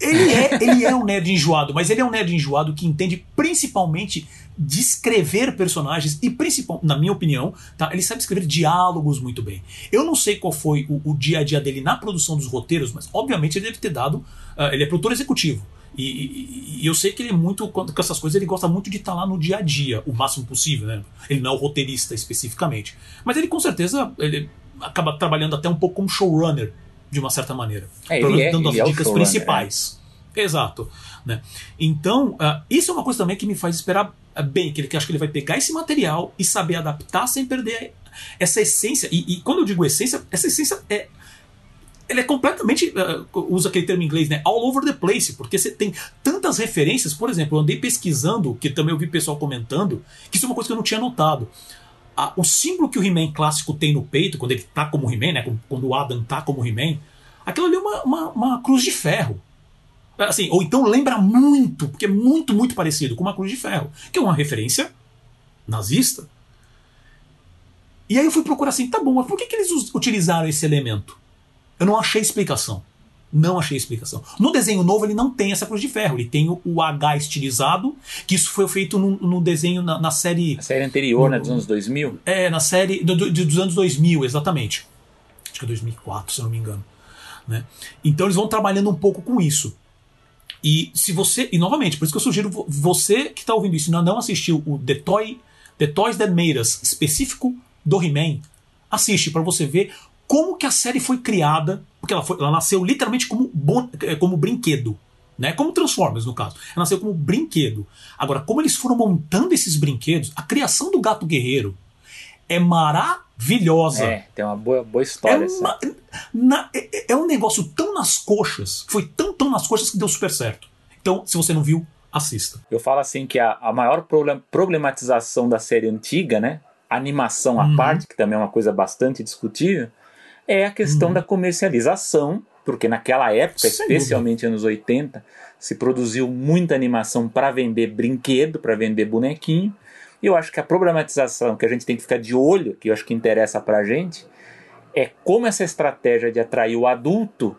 Ele é, ele é um nerd enjoado, mas ele é um nerd enjoado que entende principalmente descrever personagens e na minha opinião, tá? Ele sabe escrever diálogos muito bem. Eu não sei qual foi o, o dia a dia dele na produção dos roteiros, mas obviamente ele deve ter dado. Uh, ele é produtor executivo. E, e, e, eu sei que ele é muito. Com essas coisas, ele gosta muito de estar tá lá no dia a dia, o máximo possível, né? Ele não é o roteirista especificamente. Mas ele com certeza ele acaba trabalhando até um pouco como showrunner de uma certa maneira. É, ele é, dando ele as é dicas principais. É. Exato. Né? Então, uh, isso é uma coisa também que me faz esperar uh, bem, que ele que acho que ele vai pegar esse material e saber adaptar sem perder essa essência. E, e quando eu digo essência, essa essência é ele é completamente. Uh, usa aquele termo em inglês, né? All over the place, porque você tem tantas referências. Por exemplo, eu andei pesquisando, que também eu vi pessoal comentando, que isso é uma coisa que eu não tinha notado a, o símbolo que o He-Man clássico tem no peito, quando ele tá como He-Man, né? Quando o Adam tá como He-Man, aquilo ali é uma, uma, uma, cruz de ferro. Assim, ou então lembra muito, porque é muito, muito parecido com uma cruz de ferro, que é uma referência nazista. E aí eu fui procurar assim, tá bom, mas por que, que eles utilizaram esse elemento? Eu não achei explicação. Não achei explicação. No desenho novo ele não tem essa cruz de ferro, ele tem o, o H estilizado, que isso foi feito no, no desenho na, na, série. A série anterior, no, né, dos anos 2000? É, na série do, do, dos anos 2000, exatamente. Acho que é 2004, se eu não me engano. Né? Então eles vão trabalhando um pouco com isso. E se você. E novamente, por isso que eu sugiro você que está ouvindo isso e não assistiu o The, Toy, The Toys That Made Us específico do He-Man, assiste para você ver como que a série foi criada, porque ela, foi, ela nasceu literalmente como, bon, eh, como brinquedo. Né? Como Transformers, no caso. Ela nasceu como brinquedo. Agora, como eles foram montando esses brinquedos, a criação do gato guerreiro é maravilhosa. É, tem uma boa, boa história. É, uma, na, é, é, um negócio tão nas coxas, foi tão, tão nas coxas que deu super certo. Então, se você não viu, assista. Eu falo assim que a, a maior problematização da série antiga, né? Animação à uhum. parte, que também é uma coisa bastante discutível, é a questão uhum. da comercialização, porque naquela época, Sem especialmente dúvida. anos 80, se produziu muita animação para vender brinquedo, para vender bonequinho. E eu acho que a problematização que a gente tem que ficar de olho, que eu acho que interessa para a gente, é como essa estratégia de atrair o adulto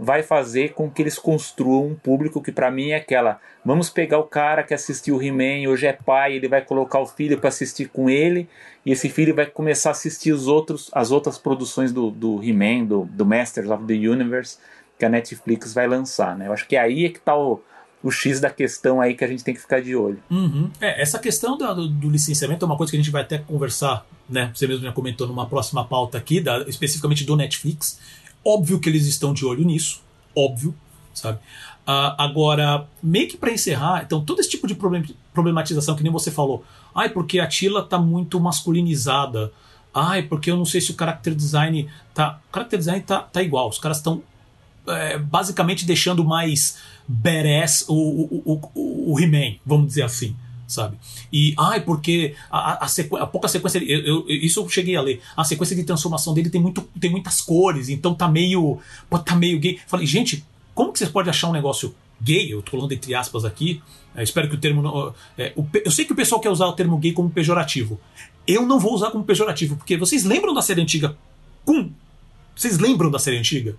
vai fazer com que eles construam um público que para mim é aquela, vamos pegar o cara que assistiu o He-Man, hoje é pai, ele vai colocar o filho para assistir com ele, e esse filho vai começar a assistir os outros, as outras produções do, do He-Man, do, do Masters of the Universe, que a Netflix vai lançar, né? Eu acho que aí é que tá o, o X da questão aí que a gente tem que ficar de olho. Uhum. É, essa questão do, do, do, licenciamento é uma coisa que a gente vai até conversar, né? Você mesmo já comentou numa próxima pauta aqui, da, especificamente do Netflix. Óbvio que eles estão de olho nisso, óbvio, sabe? Uh, agora, meio que para encerrar, então, todo esse tipo de problematização que nem você falou, ai, porque a Tila tá muito masculinizada, ai, porque eu não sei se o character design tá. O character design tá, tá igual, os caras estão é, basicamente deixando mais badass o, o, o, o He-Man, vamos dizer assim sabe? E, ai, porque a, a, sequ... a pouca sequência. Eu, eu, isso eu cheguei a ler. A sequência de transformação dele tem, muito, tem muitas cores, então tá meio. tá meio gay. Falei, gente, como que vocês podem achar um negócio gay? Eu tô falando entre aspas aqui. É, espero que o termo. Não, é, o, eu sei que o pessoal quer usar o termo gay como pejorativo. Eu não vou usar como pejorativo, porque vocês lembram da série antiga? Com. Vocês lembram da série antiga?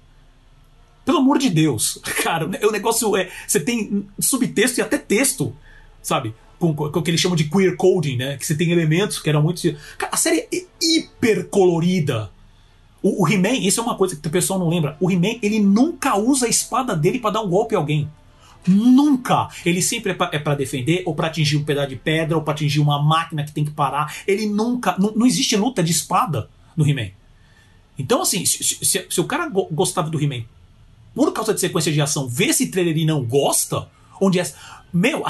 Pelo amor de Deus, cara, o negócio é. Você tem subtexto e até texto, sabe? Com, com o que eles chamam de queer coding, né? Que você tem elementos que eram muito. Cara, a série é hiper colorida. O, o He-Man, isso é uma coisa que o pessoal não lembra. O He-Man, ele nunca usa a espada dele para dar um golpe a alguém. Nunca! Ele sempre é para é defender, ou para atingir um pedaço de pedra, ou para atingir uma máquina que tem que parar. Ele nunca. Não, existe luta de espada no He-Man. Então, assim, se, se, se, o cara gostava do He-Man por causa de sequência de ação, vê esse trailer e não gosta, onde é. Meu,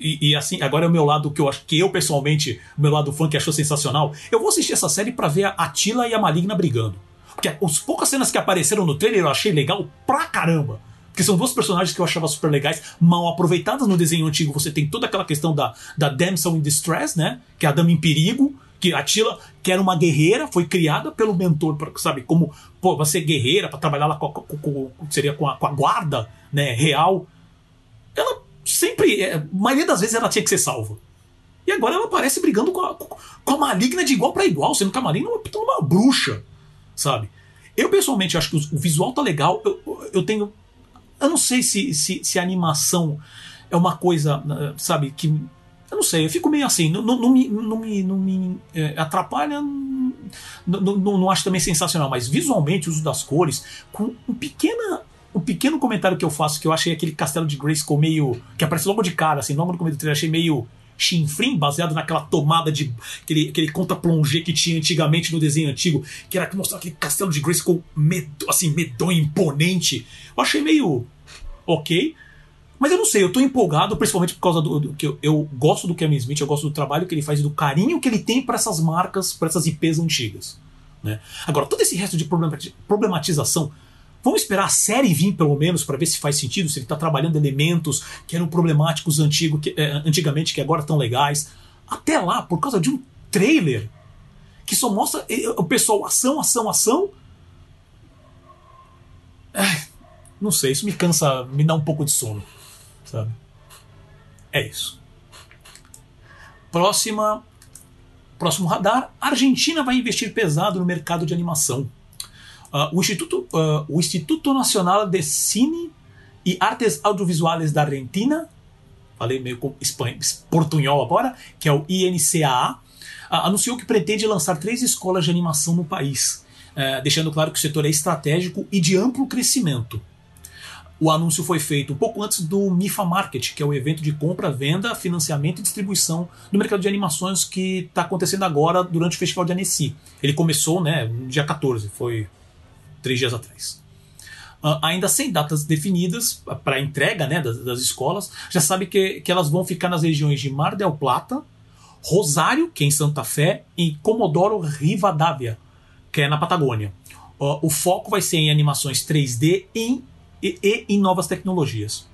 e, e, assim, agora é o meu lado que eu acho que eu pessoalmente, o meu lado fã que achou sensacional. Eu vou assistir essa série para ver a Atila e a Maligna brigando. Porque as poucas cenas que apareceram no trailer eu achei legal pra caramba. Porque são duas personagens que eu achava super legais, mal aproveitadas no desenho antigo. Você tem toda aquela questão da, da Damsel in Distress, né? Que é a dama em perigo. Que a Tila, que era uma guerreira, foi criada pelo mentor, sabe? Como, pô, você guerreira, para trabalhar lá com, com, com, seria com a, com a guarda, né? Real. Ela sempre, é, a maioria das vezes ela tinha que ser salva. E agora ela aparece brigando com a, com a maligna de igual para igual, sendo que a maligna é uma, uma bruxa, sabe? Eu pessoalmente acho que o, visual tá legal. Eu, eu tenho. Eu não sei se, se, se, a animação é uma coisa, sabe, que. Eu não sei, eu fico meio assim, não, não, não me, não me, não me é, atrapalha, não, não, não, acho também sensacional, mas visualmente o uso das cores, com um pequena um pequeno comentário que eu faço, que eu achei aquele castelo de Grayskull meio. que aparece logo de cara, assim, logo no começo do trailer, achei meio chinfrim, baseado naquela tomada de. aquele, aquele contra-plongé que tinha antigamente no desenho antigo, que era que mostrava aquele castelo de Grayskull medo, assim, medonho, imponente. Eu achei meio. ok. Mas eu não sei, eu tô empolgado, principalmente por causa do, do que eu, eu, gosto do Kevin Smith, eu gosto do trabalho que ele faz e do carinho que ele tem para essas marcas, para essas IPs antigas. Né? Agora, todo esse resto de problematização Vamos esperar a série vir, pelo menos, para ver se faz sentido, se ele está trabalhando elementos que eram problemáticos antigo, que, eh, antigamente, que agora estão legais. Até lá, por causa de um trailer que só mostra eh, o pessoal ação, ação, ação. É, não sei, isso me cansa, me dá um pouco de sono, sabe? É isso. Próxima, próximo radar: Argentina vai investir pesado no mercado de animação. Uh, o, Instituto, uh, o Instituto Nacional de Cine e Artes Audiovisuales da Argentina, falei meio com espanhol, portunhol agora, que é o INCAA, uh, anunciou que pretende lançar três escolas de animação no país, eh, deixando claro que o setor é estratégico e de amplo crescimento. O anúncio foi feito um pouco antes do MIFA Market, que é o evento de compra, venda, financiamento e distribuição no mercado de animações que está acontecendo agora durante o Festival de Annecy. Ele começou né, no dia 14, foi três dias atrás. Uh, ainda sem datas definidas para entrega né, das, das, escolas, já sabe que, que elas vão ficar nas regiões de Mar del Plata, Rosário, que é em Santa Fé, e Comodoro Rivadavia, que é na Patagônia. Uh, o foco vai ser em animações 3D em, e, e em novas tecnologias.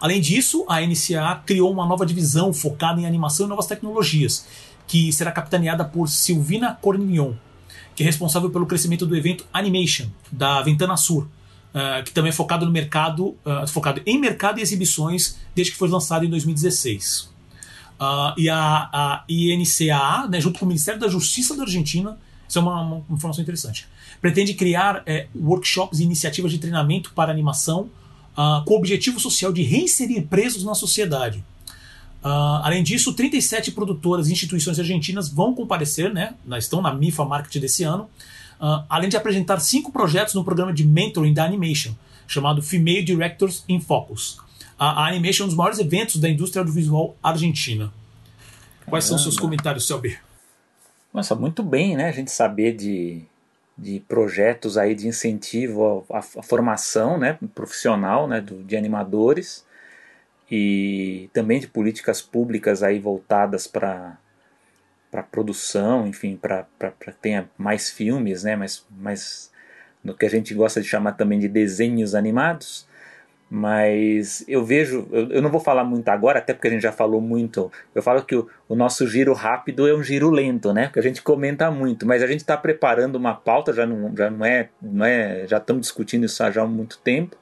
Além disso, a NCA criou uma nova divisão focada em animação e novas tecnologias, que será capitaneada por Silvina Cornillon, que é responsável pelo crescimento do evento Animation, da Ventana Sur, uh, que também é focado no mercado, uh, focado em mercado e exibições desde que foi lançado em 2016. Uh, e a, a INCAA, né, junto com o Ministério da Justiça da Argentina, isso é uma, uma informação interessante, pretende criar é, workshops e iniciativas de treinamento para animação uh, com o objetivo social de reinserir presos na sociedade. Uh, além disso, 37 produtoras e instituições argentinas vão comparecer, né, estão na MIFA Market desse ano, uh, além de apresentar cinco projetos no programa de mentoring da Animation, chamado Female Directors in Focus. A, a Animation é um dos maiores eventos da indústria audiovisual argentina. Quais Caramba. são seus comentários, Selby? Nossa, muito bem, né? A gente saber de de projetos aí de incentivo à, à formação né, profissional né, do, de animadores e também de políticas públicas aí voltadas para para produção, enfim, para que tenha mais filmes, né, mais, mais no que a gente gosta de chamar também de desenhos animados. Mas eu vejo, eu, eu, não vou falar muito agora, até porque a gente já falou muito. Eu falo que o, o nosso giro rápido é um giro lento, né? Porque a gente comenta muito, mas a gente está preparando uma pauta, já não, já não é, não é, já estamos discutindo isso já há muito tempo.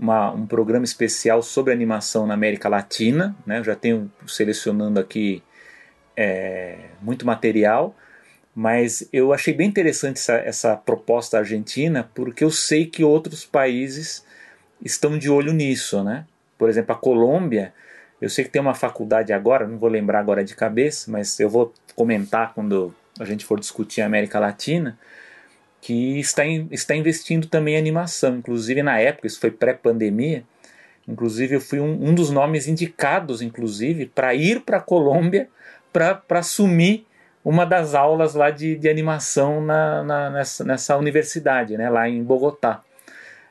Uma, um programa especial sobre animação na América Latina, né? Eu já tenho selecionando aqui é, muito material, mas eu achei bem interessante essa, essa proposta argentina, porque eu sei que outros países estão de olho nisso, né? Por exemplo, a Colômbia, eu sei que tem uma faculdade agora, não vou lembrar agora de cabeça, mas eu vou comentar quando a gente for discutir a América Latina, que está, in, está investindo também em animação. Inclusive, na época, isso foi pré-pandemia, inclusive eu fui um, um dos nomes indicados, inclusive, para ir para a Colômbia para assumir uma das aulas lá de, de animação na, na, nessa, nessa universidade, né, lá em Bogotá.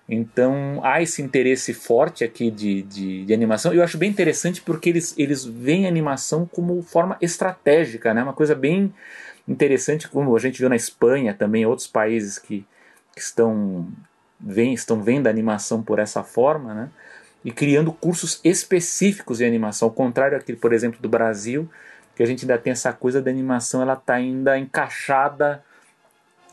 Então há esse interesse forte aqui de, de, de, animação. Eu acho bem interessante porque eles, eles veem a animação como forma estratégica, né? uma coisa bem interessante, como a gente viu na Espanha também, outros países que, que estão, vem, estão vendo a animação por essa forma, né? e criando cursos específicos de animação, ao contrário aqui, por exemplo, do Brasil, que a gente ainda tem essa coisa da animação, ela está ainda encaixada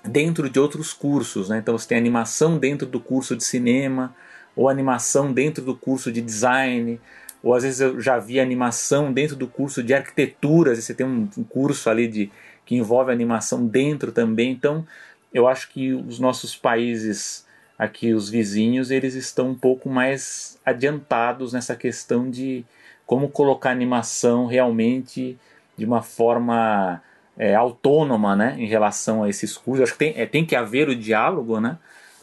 dentro de outros cursos. Né? Então você tem animação dentro do curso de cinema, ou animação dentro do curso de design, ou às vezes eu já vi animação dentro do curso de arquitetura, você tem um, um curso ali de, que envolve animação dentro também. Então eu acho que os nossos países aqui, os vizinhos, eles estão um pouco mais adiantados nessa questão de como colocar animação realmente de uma forma é, autônoma né, em relação a esses cursos. Acho que tem, é, tem que haver o diálogo, né?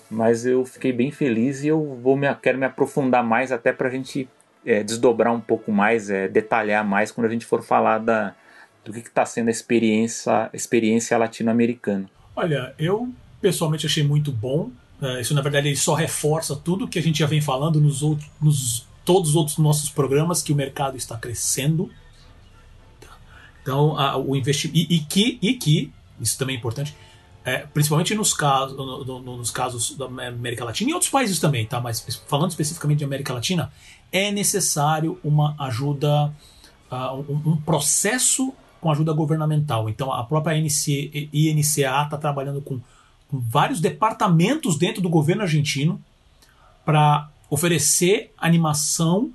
Mas eu fiquei bem feliz e eu vou me, quero me aprofundar mais até para a gente é, desdobrar um pouco mais, é, detalhar mais quando a gente for falar da, do que está sendo a experiência, experiência latino-americana. Olha, eu pessoalmente achei muito bom. É, isso na verdade só reforça tudo que a gente já vem falando nos, outros, nos todos os outros nossos programas que o mercado está crescendo então, a, o investimento. E, e, que, e que, isso também é importante, é, principalmente nos casos, no, no, nos casos da América Latina e outros países também, tá? Mas falando especificamente de América Latina, é necessário uma ajuda, uh, um, um, processo com ajuda governamental. Então, a própria INC, INCA está trabalhando com, com vários departamentos dentro do governo argentino para oferecer animação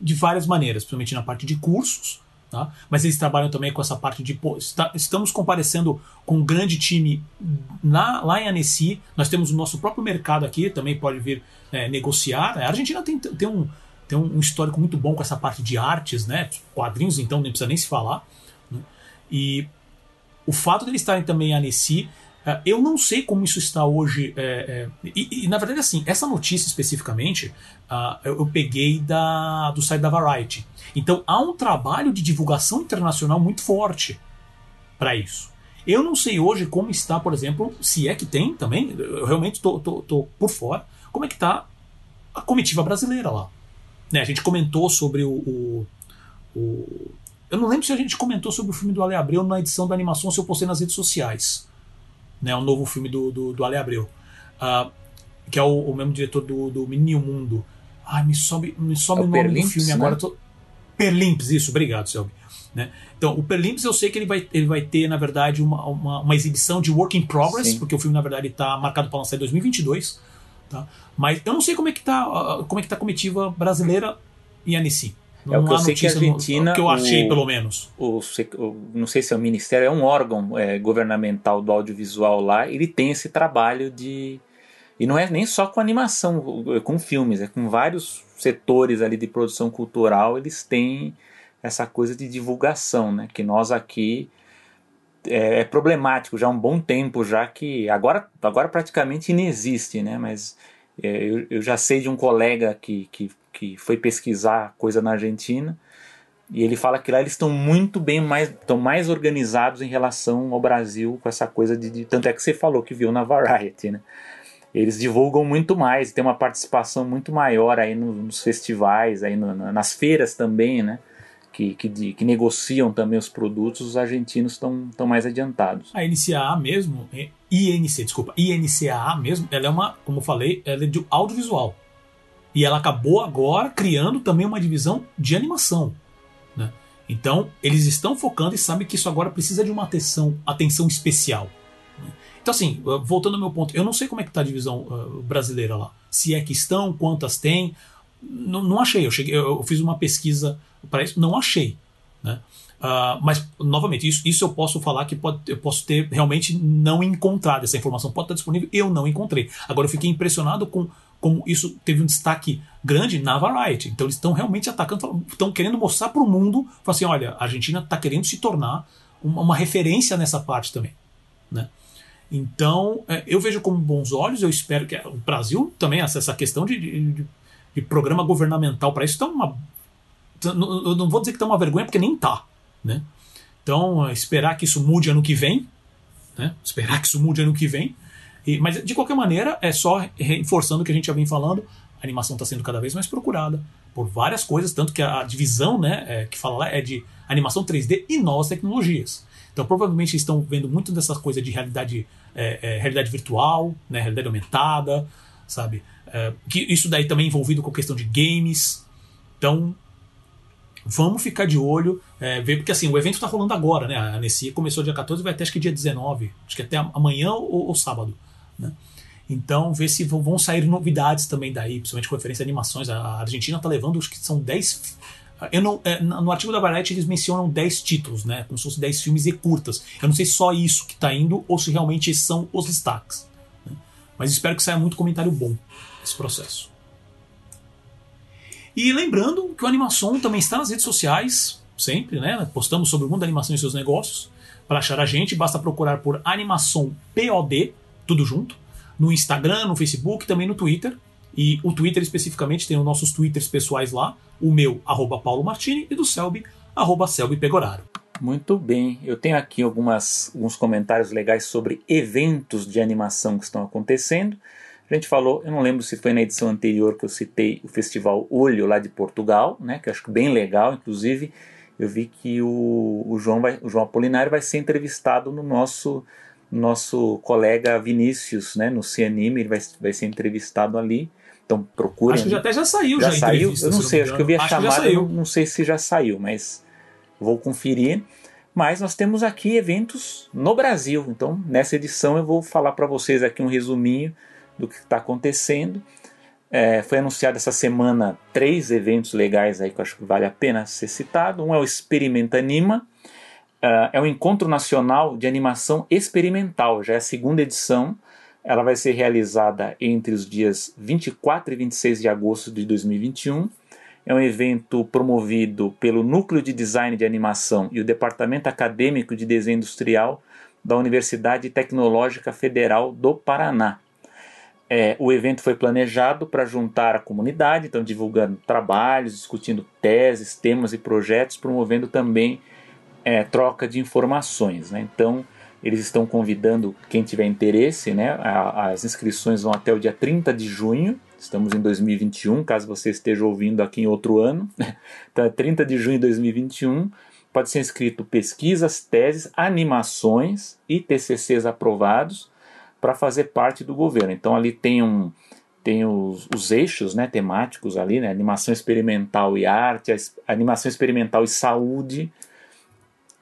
de várias maneiras, principalmente na parte de cursos, Tá? Mas eles trabalham também com essa parte de. Pô, está, estamos comparecendo com um grande time na, lá em Annecy. Nós temos o nosso próprio mercado aqui, também pode vir é, negociar. A Argentina tem, tem, um, tem um histórico muito bom com essa parte de artes, né? quadrinhos, então nem precisa nem se falar. E o fato de eles estarem também em Annecy é, eu não sei como isso está hoje. É, é, e, e, na verdade, assim, essa notícia especificamente uh, eu, eu, peguei da, do site da Variety. Então há um trabalho de divulgação internacional muito forte para isso. Eu não sei hoje como está, por exemplo, se é que tem também, eu realmente estou por fora, como é que está a comitiva brasileira lá. Né, a gente comentou sobre o, o, Eu não lembro se a gente comentou sobre o filme do Ale Abreu na edição da animação, se eu postei nas redes sociais né, um novo filme do, do, do Ale Abreu, uh, que é o, o, mesmo diretor do, do Menino Mundo. Ai, me sobe, me sobe É o o nome Perlimps, do filme né? agora. Tô... Perlimps, isso, obrigado, Selby. Né? Então, o Perlimps eu sei que ele vai, ele vai ter, na verdade, uma, uma, uma exibição de work in progress, Sim. porque o filme, na verdade, está marcado para lançar em 2022. Tá? Mas eu não sei como é que tá, ah, como é que tá a comitiva brasileira e a É o que eu sei que a no- Argentina, o que eu achei, o- pelo menos. o, o- não sei se é o ministério, é um órgão é, governamental do audiovisual lá, ele tem esse trabalho de. E não é nem só com animação, com filmes, é com vários setores ali de produção cultural, eles têm essa coisa de divulgação, né? Que nós aqui é, é problemático já há um bom tempo, já que agora, agora praticamente inexiste, né? Mas é, eu, eu já sei de um colega que, que, que foi pesquisar coisa na Argentina e ele fala que lá eles estão muito bem mais estão mais organizados em relação ao Brasil com essa coisa de, de- tanto é que você falou que viu na Variety, né? Eles divulgam muito mais, tem uma participação muito maior aí no- nos festivais, aí no- na- nas feiras também, né? Que, que, que negociam também os produtos, os argentinos estão estão mais adiantados. A NCAA mesmo, é- INC, desculpa, INCAA mesmo, ela é uma, como eu falei, ela é de audiovisual. E ela acabou agora criando também uma divisão de animação. Né? Então, eles estão focando e sabem que isso agora precisa de uma atenção, atenção especial. né? Então, assim, uh, voltando ao meu ponto, eu não sei como é que está a divisão uh, brasileira lá. Se é que estão, quantas tem. Não, não achei. Eu, cheguei, eu, fiz uma pesquisa para isso, não achei. Né? Ah, mas, novamente, isso, isso eu posso falar que pode, eu posso ter realmente não encontrado. Essa informação pode estar disponível, eu não encontrei. Agora, eu fiquei impressionado com como isso teve um destaque grande na Variety. Então, eles estão realmente atacando, estão querendo mostrar para o mundo, falar assim, olha, a Argentina está querendo se tornar uma, uma referência nessa parte também. Né? Então, é, eu vejo com bons olhos, eu espero que o Brasil também, essa, questão de, de, de- programa governamental para isso está uma. tá- Eu não vou dizer que está uma vergonha, porque nem tá. Né? Então, é, esperar que isso mude ano que vem. Né? Esperar que isso mude ano que vem. E- mas, de qualquer maneira, é só reforçando o que a gente já vem falando. A animação está sendo cada vez mais procurada por várias coisas, tanto que a divisão né, é, que fala lá é de animação 3D e novas tecnologias. Então, provavelmente estão vendo muito dessas coisas de realidade, é, é, realidade virtual, né, realidade aumentada, sabe? É, que isso daí também é envolvido com a questão de games. Então, vamos ficar de olho, é, ver, porque assim, o evento está rolando agora, né? A Nessia começou dia 14 vai até acho que dia 19, acho que até amanhã ou, ou sábado, né? Então, ver se vão- sair novidades também daí, principalmente com referência a animações. A Argentina está levando, acho que são 10. Eu não, é, no artigo da Variety eles mencionam 10 títulos, né? Como se fossem 10 filmes e curtas. Eu não sei se só isso que está indo ou se realmente são os destaques. né? Mas espero que saia muito comentário bom esse processo. E lembrando que o Animação também está nas redes sociais, sempre, né? Postamos sobre o mundo da animação e seus negócios. Para achar a gente, basta procurar por Animação POD, tudo junto, no Instagram, no Facebook, também no Twitter. E o Twitter especificamente tem os nossos Twitters pessoais lá, o meu, arroba Paulo Martini, e do Selby, arroba Selby Pegoraro. Muito bem, eu tenho aqui algumas, alguns comentários legais sobre eventos de animação que estão acontecendo. A gente falou, eu não lembro se foi na edição anterior que eu citei o Festival Olho lá de Portugal, né, que eu acho que bem legal, inclusive eu vi que o, o, João, vai, o João Apolinário vai ser entrevistado no nosso nosso colega Vinícius, né, no Cianime, ele vai, vai ser entrevistado ali. Então procurem. Acho que já até já saiu, já já, saiu? Eu não se sei, acho que eu vi a. Acho chamada, não, não sei se já saiu, mas vou conferir. Mas nós temos aqui eventos no Brasil. Então, nessa edição eu vou falar para vocês aqui um resuminho do que está acontecendo. É, foi anunciado essa semana três eventos legais aí que eu acho que vale a pena ser citado. Um é o Experimenta Anima, Uh, é um encontro nacional de animação experimental, já é a segunda edição. Ela vai ser realizada entre os dias 24 e 26 de agosto de 2021. É um evento promovido pelo Núcleo de Design de Animação e o Departamento Acadêmico de Desenho Industrial da Universidade Tecnológica Federal do Paraná. É, o evento foi planejado para juntar a comunidade, então divulgando trabalhos, discutindo teses, temas e projetos, promovendo também é, troca de informações. Né? Então, eles estão convidando quem tiver interesse, né? As inscrições vão até o dia 30 de junho, estamos em 2021, caso você esteja ouvindo aqui em outro ano. Então, é 30 de junho de 2021. Pode ser inscrito pesquisas, teses, animações e TCCs aprovados para fazer parte do governo. Então, ali tem um, tem os, os eixos né, temáticos ali, né, animação experimental e arte, animação experimental e saúde,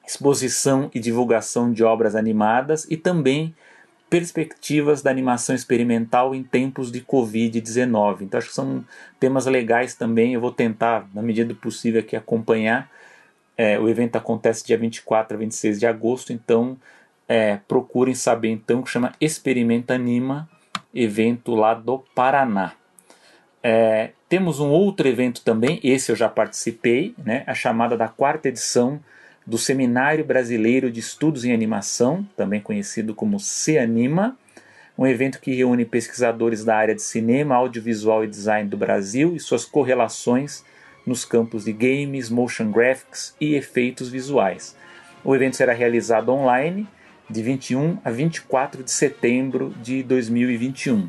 exposição e divulgação de obras animadas e também perspectivas da animação experimental em tempos de Covid-19. Então acho que são temas legais também. Eu vou tentar, na medida do possível, aqui acompanhar. É, o evento acontece dia 24 a 26 de agosto, então é, procurem saber então que chama Experimenta Anima, evento lá do Paraná. É, temos um outro evento também, esse eu já participei, né, a chamada da quarta edição do Seminário Brasileiro de Estudos em Animação, também conhecido como CEANIMA, um evento que reúne pesquisadores da área de cinema, audiovisual e design do Brasil e suas correlações nos campos de games, motion graphics e efeitos visuais. O evento será realizado online de 21 a 24 de setembro de 2021.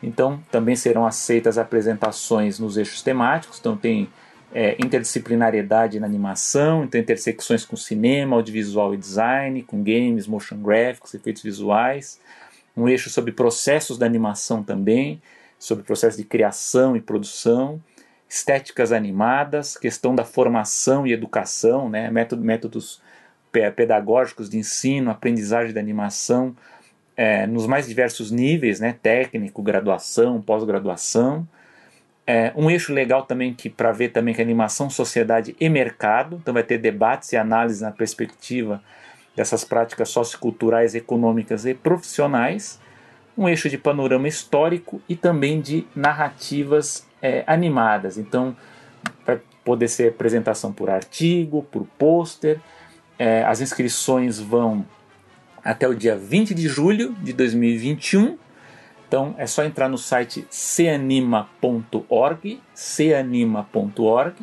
Então, também serão aceitas apresentações nos eixos temáticos, então tem é, interdisciplinariedade na animação, então intersecções com cinema, audiovisual e design, com games, motion graphics, efeitos visuais, um eixo sobre processos da animação também, sobre processo de criação e produção, estéticas animadas, questão da formação e educação, né, método, métodos pedagógicos de ensino, aprendizagem da animação, é, nos mais diversos níveis, né, técnico, graduação, pós-graduação, é, um eixo legal também que para ver também que animação, sociedade e mercado, então vai ter debates e análises na perspectiva dessas práticas socioculturais, econômicas e profissionais, um eixo de panorama histórico e também de narrativas é, animadas. Então vai poder ser apresentação por artigo, por pôster. É, as inscrições vão até o dia 20 de julho de 2021 então é só entrar no site ceanima.org, ceanima.org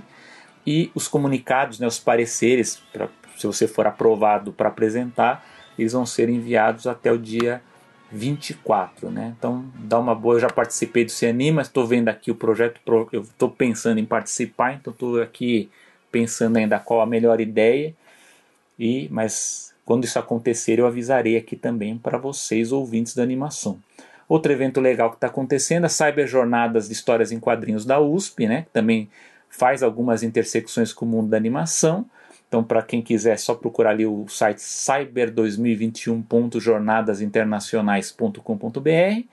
e os comunicados, né, os pareceres, pra, se você for aprovado para apresentar, eles vão ser enviados até o dia 24, né? Então dá uma boa. Eu já participei do Ceanima, estou vendo aqui o projeto, eu estou pensando em participar, então estou aqui pensando ainda qual a melhor ideia. E mas quando isso acontecer, eu avisarei aqui também para vocês ouvintes da animação. Outro evento legal que está acontecendo é a Cyber Jornadas de Histórias em Quadrinhos da USP, né? que também faz algumas intersecções com o mundo da animação. Então, para quem quiser, é só procurar ali o site cyber2021.jornadasinternacionais.com.br. Uh,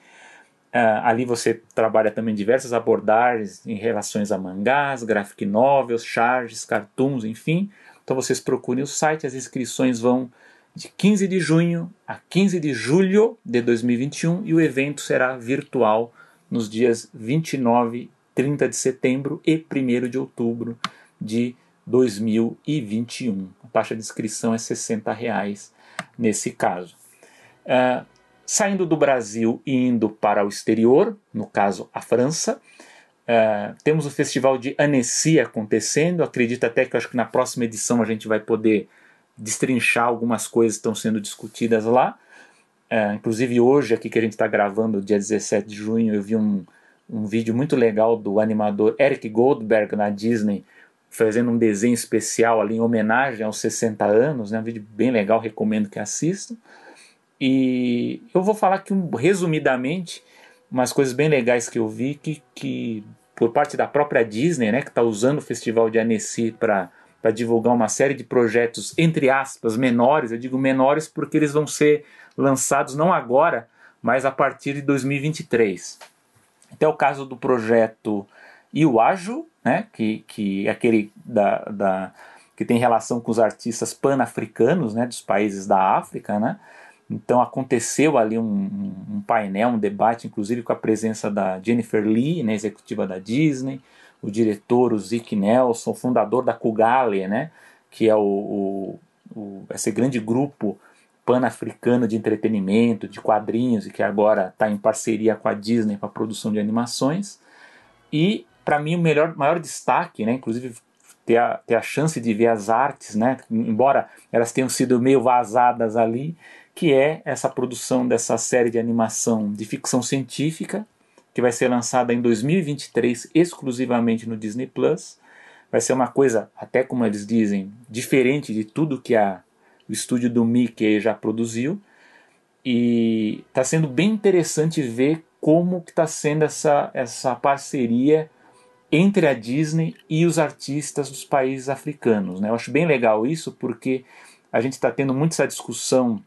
ah, ali você trabalha também diversas abordagens em relações a mangás, graphic novels, charges, cartoons, enfim. Então vocês procurem o site, as inscrições vão de 15 de junho a 15 de julho de 2021 e o evento será virtual nos dias 29, 30 de setembro e 1 de outubro de 2021. A taxa de inscrição é 60 reais nesse caso. Uh, saindo do Brasil e indo para o exterior, no caso a França, uh, temos o Festival de Annecy acontecendo. Acredito até que acho que na próxima edição a gente vai poder destrinchar algumas coisas que estão sendo discutidas lá. É, inclusive hoje, aqui que a gente está gravando, dia 17 de junho, eu vi um, um vídeo muito legal do animador Eric Goldberg na Disney, fazendo um desenho especial ali em homenagem aos 60 anos, né? um vídeo bem legal, recomendo que assistam. E eu vou falar aqui um, resumidamente umas coisas bem legais que eu vi que, que por parte da própria Disney, né, que está usando o Festival de Annecy para para divulgar uma série de projetos, entre aspas, menores. Eu digo menores porque eles vão ser lançados não agora, mas a partir de 2023. Então é o caso do projeto Iwaju, né, que, que é aquele da, da, que tem relação com os artistas pan-africanos né, dos países da África. Né? Então aconteceu ali um, um, painel, um debate, inclusive com a presença da Jennifer Lee, né, executiva da Disney, o diretor, o Zick Nelson, fundador da Kugale, né, que é o, o, o esse grande grupo pan-africano de entretenimento, de quadrinhos, e que agora está em parceria com a Disney para a produção de animações. E, para mim, o melhor, maior destaque, né, inclusive ter a, ter a chance de ver as artes, né, embora elas tenham sido meio vazadas ali, que é essa produção dessa série de animação de ficção científica, que vai ser lançada em 2023 exclusivamente no Disney Plus. Vai ser uma coisa, até como eles dizem, diferente de tudo que a, o estúdio do Mickey já produziu. E está sendo bem interessante ver como que está sendo essa, essa parceria entre a Disney e os artistas dos países africanos. Né? Eu acho bem legal isso porque a gente está tendo muito essa discussão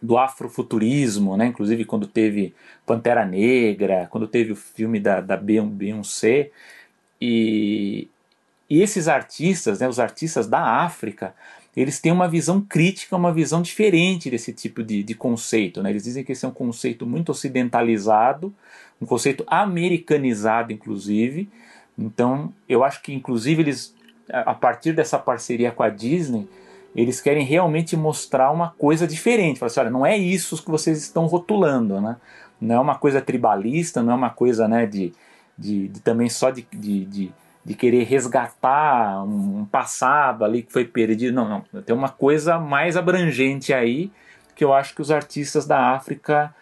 do afrofuturismo, né? inclusive quando teve Pantera Negra, quando teve o filme da, da Beyoncé, e, e esses artistas, né, os artistas da África, eles têm uma visão crítica, uma visão diferente desse tipo de, de conceito. Né? Eles dizem que esse é um conceito muito ocidentalizado, um conceito americanizado, inclusive. Então, eu acho que, inclusive, eles, a partir dessa parceria com a Disney, eles querem realmente mostrar uma coisa diferente. Falar assim, olha, não é isso que vocês estão rotulando, né? Não é uma coisa tribalista, não é uma coisa né, de, de, de também só de, de, de, de, querer resgatar um passado ali que foi perdido. Não, não. Tem uma coisa mais abrangente aí que eu acho que os artistas da África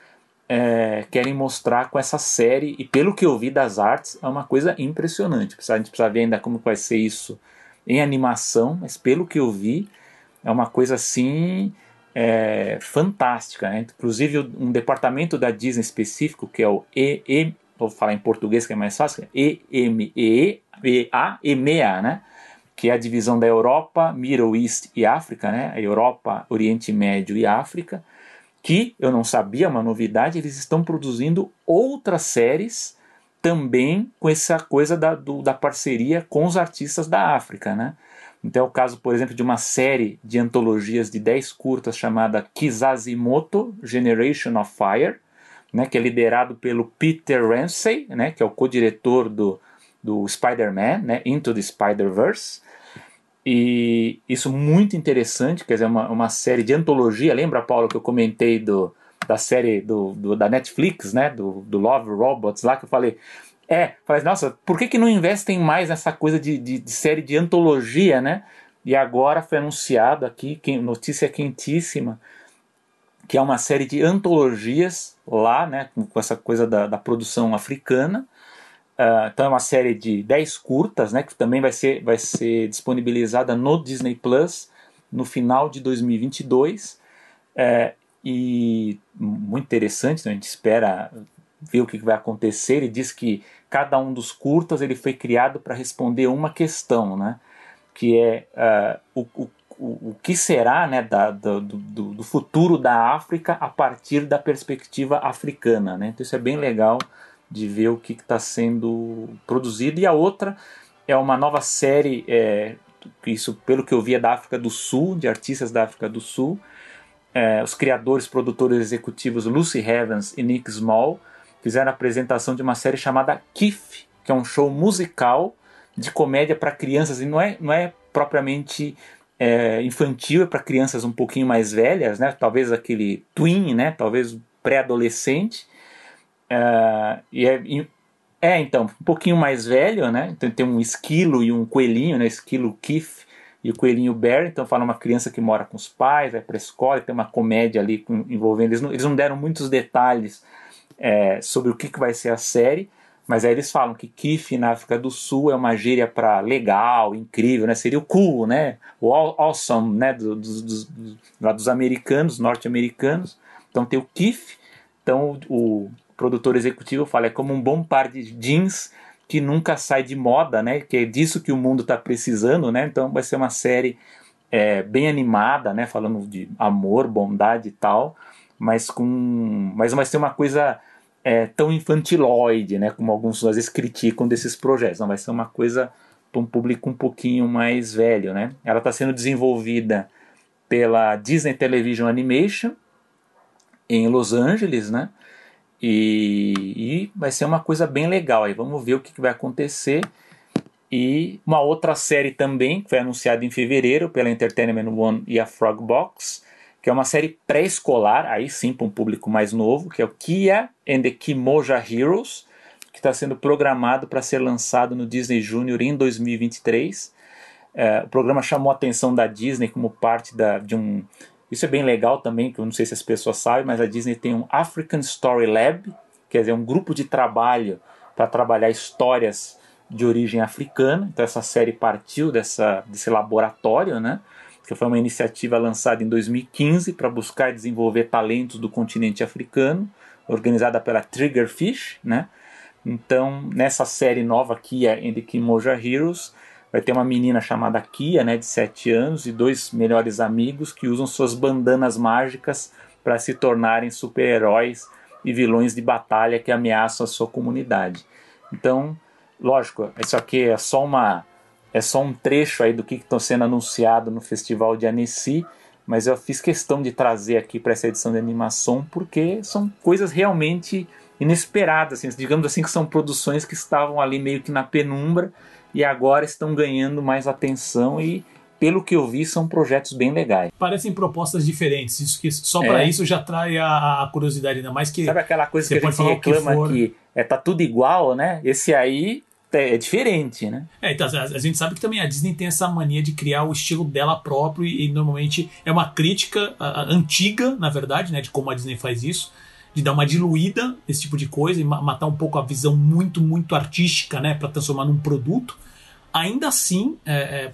é, querem mostrar com essa série. E pelo que eu vi das artes, é uma coisa impressionante. A gente precisa ver ainda como vai ser isso em animação, mas pelo que eu vi, é uma coisa assim é, fantástica. Né? Inclusive, um departamento da Disney específico, que é o EM, vou falar em português que é mais fácil, E-M-E-A, EMEA, né? que é a divisão da Europa, Middle East e África, né? Europa, Oriente Médio e África, que eu não sabia, uma novidade, eles estão produzindo outras séries também com essa coisa da, do, da parceria com os artistas da África. Né? Então é o caso, por exemplo, de uma série de antologias de 10 curtas chamada Kizazimoto Generation of Fire, né, que é liderado pelo Peter Ramsey, né, que é o co-diretor do, do Spider-Man, né, Into the Spider-Verse. E isso muito interessante, quer dizer, uma, uma série de antologia. Lembra, Paulo, que eu comentei do, da série do, do, da Netflix, né, do, do Love Robots lá, que eu falei, é, faz, nossa, por que, que não investem mais nessa coisa de, de, de série de antologia, né? E agora foi anunciado aqui, notícia quentíssima, que é uma série de antologias lá, né? Com essa coisa da, da produção africana. Uh, então é uma série de 10 curtas, né? Que também vai ser, vai ser disponibilizada no Disney Plus no final de 2022. É, e muito interessante, né? a gente espera ver o que vai acontecer. Ele diz que cada um dos curtas ele foi criado para responder uma questão, né? Que é uh, o, o, o que será né, da, do, do, do, futuro da África a partir da perspectiva africana, né? Então isso é bem legal de ver o que está sendo produzido. E a outra é uma nova série, é, isso pelo que eu vi é da África do Sul, de artistas da África do Sul. É, os criadores, produtores executivos Lucy Evans e Nick Small fizeram a apresentação de uma série chamada Kif, que é um show musical de comédia para crianças e não é, não é propriamente é, infantil, é para crianças um pouquinho mais velhas, né? Talvez aquele twin, né? Talvez pré-adolescente. É, e é, é, então, um pouquinho mais velho, né? Então tem um esquilo e um coelhinho, né? Esquilo Keith e o coelhinho Bear. Então fala uma criança que mora com os pais, vai para a escola, tem uma comédia ali envolvendo. Eles não, eles não deram muitos detalhes é, sobre o que, que vai ser a série, mas aí eles falam que Kif na África do Sul é uma gíria para legal, incrível, né? Seria o cool, né? O awesome, né? Do, do, do, lá dos americanos, norte-americanos. Então tem o Kif. Então o, o produtor executivo fala é como um bom par de jeans que nunca sai de moda, né? Que é disso que o mundo está precisando, né? Então vai ser uma série é, bem animada, né? Falando de amor, bondade e tal mas com mas vai ser uma coisa é, tão infantiloide, né, como alguns às vezes criticam desses projetos. Não vai ser uma coisa para um público um pouquinho mais velho, né? Ela está sendo desenvolvida pela Disney Television Animation em Los Angeles, né? E, e vai ser uma coisa bem legal. Aí vamos ver o que, que vai acontecer. E uma outra série também, que foi anunciada em fevereiro pela Entertainment One e a Frogbox, que é uma série pré-escolar, aí sim para um público mais novo, que é o Kia and the Kimoja Heroes, que está sendo programado para ser lançado no Disney Junior em 2023. É, o programa chamou a atenção da Disney como parte da, de um. Isso é bem legal também, que eu não sei se as pessoas sabem, mas a Disney tem um African Story Lab, quer dizer, um grupo de trabalho para trabalhar histórias de origem africana. Então essa série partiu dessa, desse laboratório, né? Que foi uma iniciativa lançada em 2015 para buscar desenvolver talentos do continente africano. organizada pela Triggerfish, né? Então, nessa série nova Kia and the Kimoja Heroes, vai ter uma menina chamada Kia, né, de 7 anos, e dois melhores amigos que usam suas bandanas mágicas para se tornarem super-heróis e vilões de batalha que ameaçam a sua comunidade. Então, lógico, isso aqui é só uma é só um trecho aí do que está sendo anunciado no Festival de Annecy, mas eu fiz questão de trazer aqui para essa edição de animação porque são coisas realmente inesperadas, assim, digamos assim que são produções que estavam ali meio que na penumbra e agora estão ganhando mais atenção e pelo que eu vi, são projetos bem legais. Parecem propostas diferentes. Isso que só é. para isso já trai a, a, curiosidade, ainda mais que. Sabe aquela coisa que a gente reclama que, que, é, tá tudo igual, né? Esse aí é, diferente, né? É, então, a, a, gente sabe que também a Disney tem essa mania de criar o estilo dela próprio e, e normalmente é uma crítica a, antiga, na verdade, né, de como a Disney faz isso de dar uma diluída nesse tipo de coisa e matar um pouco a visão muito, muito artística, né, para transformar num produto. Ainda assim, é, é,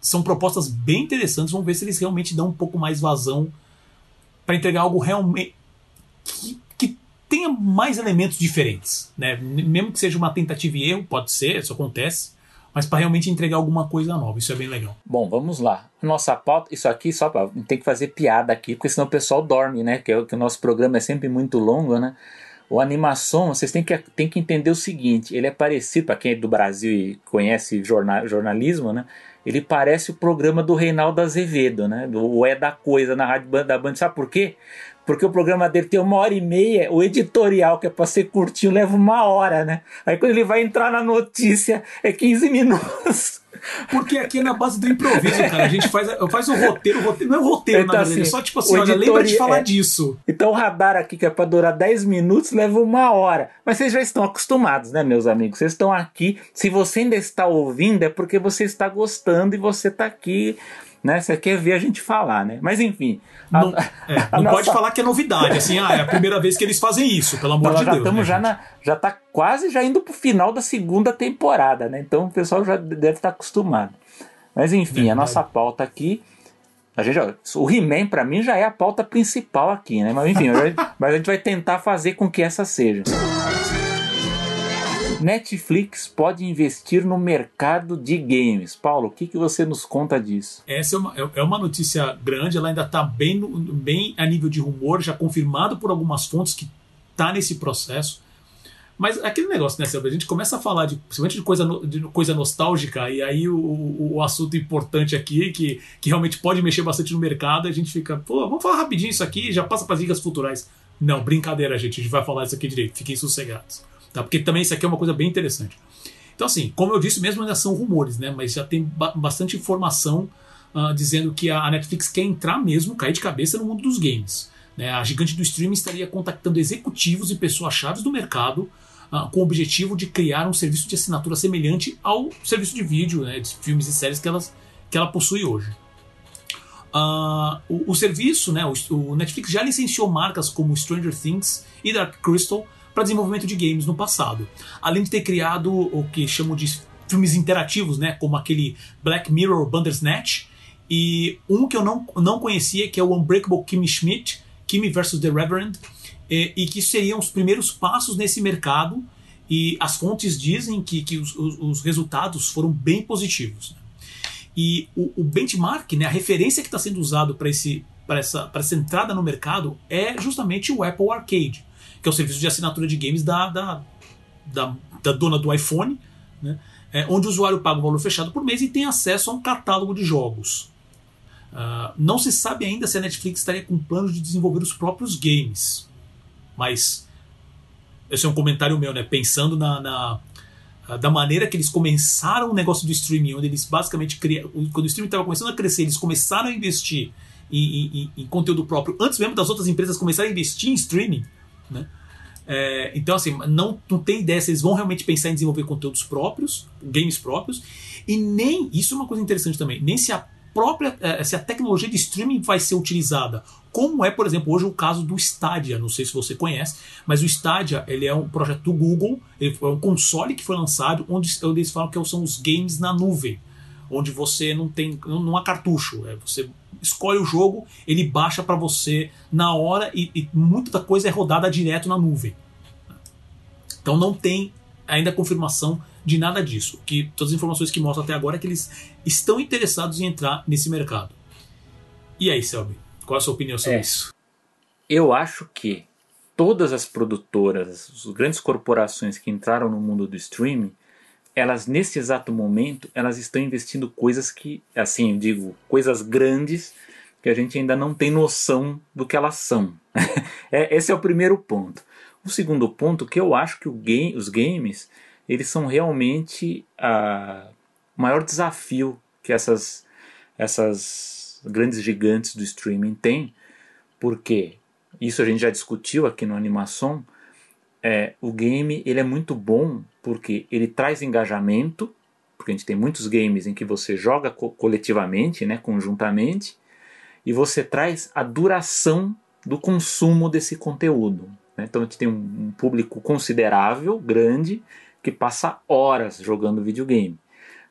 são propostas bem interessantes. Vamos ver se eles realmente dão um pouco mais vazão para entregar algo realmente que, tenha mais elementos diferentes, né? Mesmo que seja uma tentativa e erro, pode ser, isso acontece mas para realmente entregar alguma coisa nova. Isso é bem legal. Bom, vamos lá. Nossa pauta, isso aqui só para tem que fazer piada aqui, porque senão o pessoal dorme, né? Que, é, que o nosso programa é sempre muito longo, né? O animação, vocês têm que, têm que entender o seguinte: ele é parecido, para quem é do Brasil e conhece jornal, jornalismo, né? Ele parece o programa do Reinaldo Azevedo, né? Do É da Coisa na rádio da Band. Sabe por quê? Porque o programa dele tem uma hora e meia, o editorial, que é para ser curtinho, leva uma hora, né? Aí quando ele vai entrar na notícia, é 15 minutos. Porque aqui é na base do improviso, cara. A gente faz, faz o roteiro, o roteiro não é o roteiro, então, na verdade, assim, é só tipo assim, olha, lembra de falar é, disso. Então o radar aqui, que é para durar 10 minutos, leva uma hora. Mas vocês já estão acostumados, né, meus amigos? Vocês estão aqui. Se você ainda está ouvindo, é porque você está gostando e você está aqui né? Você quer ver a gente falar, né? Mas enfim. A, não, é, não nossa... pode falar que é novidade, assim, ah, é a primeira vez que eles fazem isso, pelo amor então, de já Deus. Estamos né, já na, já tá quase já indo pro final da segunda temporada, né? Então o pessoal já deve estar acostumado. Mas enfim, é a nossa pauta aqui. A gente, o He-Man, para mim, já é a pauta principal aqui, né? Mas enfim, mas a gente vai tentar fazer com que essa seja. Netflix pode investir no mercado de games. Paulo, o que, que você nos conta disso? Essa é uma, é, é uma notícia grande, ela ainda está bem, bem a nível de rumor, já confirmado por algumas fontes que está nesse processo. Mas aquele negócio, né, Silvia? A gente começa a falar de, principalmente de coisa, de coisa nostálgica, e aí o, o assunto importante aqui, que, que realmente pode mexer bastante no mercado, a gente fica, pô, vamos falar rapidinho isso aqui já passa para as dicas futurais. Não, brincadeira, gente, a gente vai falar isso aqui direito, fiquem sossegados. Tá? Porque também isso aqui é uma coisa bem interessante. Então, assim, como eu disse, mesmo ainda são rumores, né? Mas já tem ba bastante informação uh, dizendo que a Netflix quer entrar mesmo, cair de cabeça no mundo dos games. Né? A gigante do streaming estaria contactando executivos e pessoas-chave do mercado uh, com o objetivo de criar um serviço de assinatura semelhante ao serviço de vídeo, né, de filmes e séries que, elas, que ela possui hoje. Uh, o, o, serviço, né, o, o Netflix já licenciou marcas como Stranger Things e Dark Crystal para desenvolvimento de games no passado. Além de ter criado o que chamam de filmes interativos, né, como aquele Black Mirror Bandersnatch, e um que eu não, não conhecia, que é o Unbreakable Kimmy Schmidt, Kimmy vs. The Reverend, e, e, que seriam os primeiros passos nesse mercado, e as fontes dizem que, que os, os, os resultados foram bem positivos. E o, o, benchmark, né, a referência que está sendo usado para essa, essa entrada no mercado é justamente o Apple Arcade que é o serviço de assinatura de games da, da, da, da dona do iPhone, né? É, onde o usuário paga um valor fechado por mês e tem acesso a um catálogo de jogos. Uh, não se sabe ainda se a Netflix estaria com planos de desenvolver os próprios games, mas esse é um comentário meu, né? Pensando na, na ah, da maneira que eles começaram o negócio do streaming, onde eles basicamente criam, quando o streaming estava começando a crescer, eles começaram a investir em, em, em, conteúdo próprio antes mesmo das outras empresas começarem a investir em streaming. Né? É, então, assim, não, não tem ideia se eles vão realmente pensar em desenvolver conteúdos próprios, games próprios, e nem, isso é uma coisa interessante também, nem se a própria, é, se a tecnologia de streaming vai ser utilizada, como é, por exemplo, hoje o caso do Stadia, não sei se você conhece, mas o Stadia, ele é um projeto do Google, ele é um console que foi lançado, onde, eles falam que são os games na nuvem, onde você não tem, não há cartucho, é, você escolhe o jogo, ele baixa para você na hora e, e muita coisa é rodada direto na nuvem. Então não tem ainda confirmação de nada disso. Que todas as informações que mostram até agora é que eles estão interessados em entrar nesse mercado. E aí, Selby, qual é a sua opinião sobre é. isso? Eu acho que todas as produtoras, as grandes corporações que entraram no mundo do streaming, elas nesse exato momento, elas estão investindo coisas que, assim, digo, coisas grandes que a gente ainda não tem noção do que elas são. é, esse é o primeiro ponto. O segundo ponto que eu acho que game, os games eles são realmente o maior desafio que essas, essas grandes gigantes do streaming têm, porque isso a gente já discutiu aqui no Animação, é, o game ele é muito bom porque ele traz engajamento, porque a gente tem muitos games em que você joga co coletivamente, né, conjuntamente, e você traz a duração do consumo desse conteúdo. Né? Então a gente tem um, um público considerável, grande, que passa horas jogando videogame.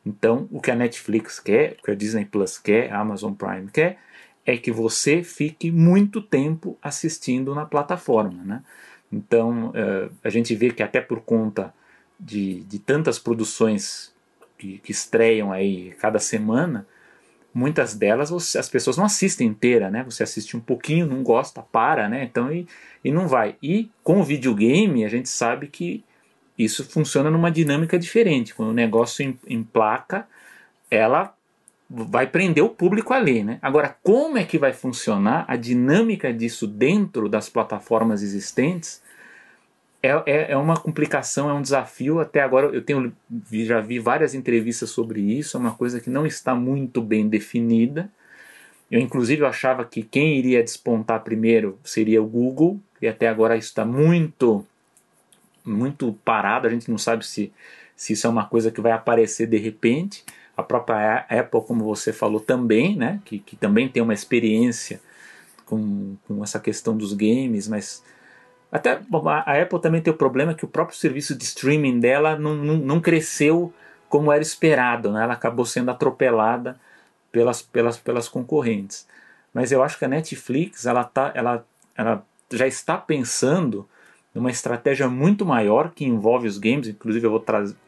Então, o que a Netflix quer, o que a Disney Plus quer, a Amazon Prime quer, é que você fique muito tempo assistindo na plataforma. Né? Então, uh, a gente vê que até por conta de, de tantas produções que, que estreiam aí cada semana, muitas delas você, as pessoas não assistem inteira, né? Você assiste um pouquinho, não gosta, para, né? Então, e, e não vai. E com o videogame, a gente sabe que isso funciona numa dinâmica diferente. Quando o negócio emplaca, ela vai prender o público ali, né? Agora, como é que vai funcionar a dinâmica disso dentro das plataformas existentes? É, é, é, uma complicação, é um desafio. Até agora eu tenho já vi várias entrevistas sobre isso. É uma coisa que não está muito bem definida. Eu inclusive achava que quem iria despontar primeiro seria o Google e até agora isso está muito muito parado, a gente não sabe se, se isso é uma coisa que vai aparecer de repente. A própria Apple, como você falou, também, né, que, que também tem uma experiência com, com essa questão dos games, mas até a Apple também tem o problema que o próprio serviço de streaming dela não, não, não cresceu como era esperado, né? ela acabou sendo atropelada pelas, pelas, pelas concorrentes. Mas eu acho que a Netflix ela, tá, ela, ela já está pensando numa estratégia muito maior que envolve os games. Inclusive, eu vou,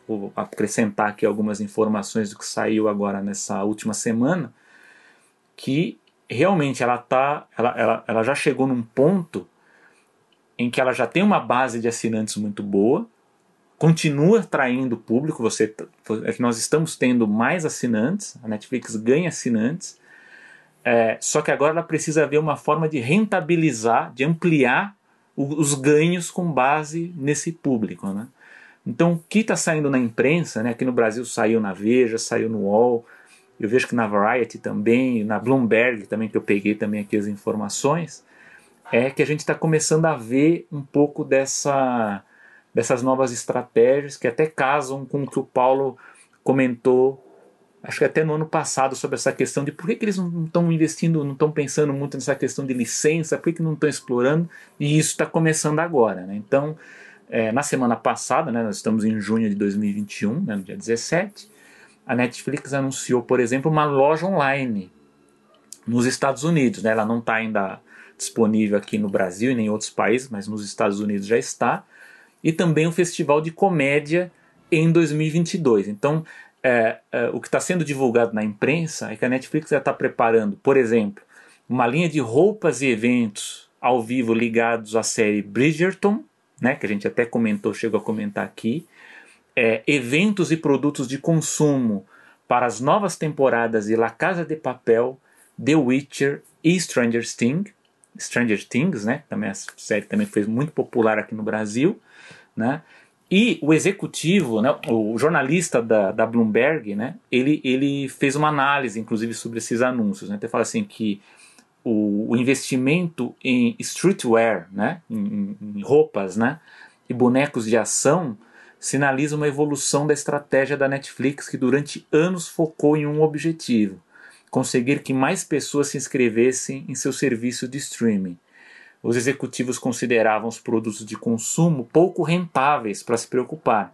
vou acrescentar aqui algumas informações do que saiu agora nessa última semana, que realmente ela tá, ela, ela, ela já chegou num ponto em que ela já tem uma base de assinantes muito boa, continua atraindo público. Você, é que nós estamos tendo mais assinantes, a Netflix ganha assinantes. É, só que agora ela precisa ver uma forma de rentabilizar, de ampliar os ganhos com base nesse público. Né? Então, o que está saindo na imprensa, né? aqui no Brasil saiu na Veja, saiu no UOL, eu vejo que na Variety também, na Bloomberg também, que eu peguei também aqui as informações, é que a gente está começando a ver um pouco dessa, dessas novas estratégias que até casam com o que o Paulo comentou acho que até no ano passado, sobre essa questão de por que, que eles não estão investindo, não estão pensando muito nessa questão de licença, por que, que não estão explorando, e isso está começando agora. Né? Então, é, na semana passada, né, nós estamos em junho de 2021, né, no dia 17, a Netflix anunciou, por exemplo, uma loja online nos Estados Unidos. Né? Ela não está ainda disponível aqui no Brasil e nem em outros países, mas nos Estados Unidos já está. E também um festival de comédia em 2022. Então, é, é, o que está sendo divulgado na imprensa é que a Netflix já está preparando, por exemplo, uma linha de roupas e eventos ao vivo ligados à série Bridgerton, né, que a gente até comentou, chegou a comentar aqui, é, eventos e produtos de consumo para as novas temporadas de La Casa de Papel, The Witcher e Stranger Things, Stranger Things, né, também a série também foi muito popular aqui no Brasil, né, e o executivo, né, o jornalista da, da Bloomberg, né, ele, ele fez uma análise, inclusive, sobre esses anúncios. Né? Ele fala assim que o, o investimento em streetwear, né, em, em, roupas né, e bonecos de ação, sinaliza uma evolução da estratégia da Netflix, que durante anos focou em um objetivo: conseguir que mais pessoas se inscrevessem em seu serviço de streaming os executivos consideravam os produtos de consumo pouco rentáveis para se preocupar.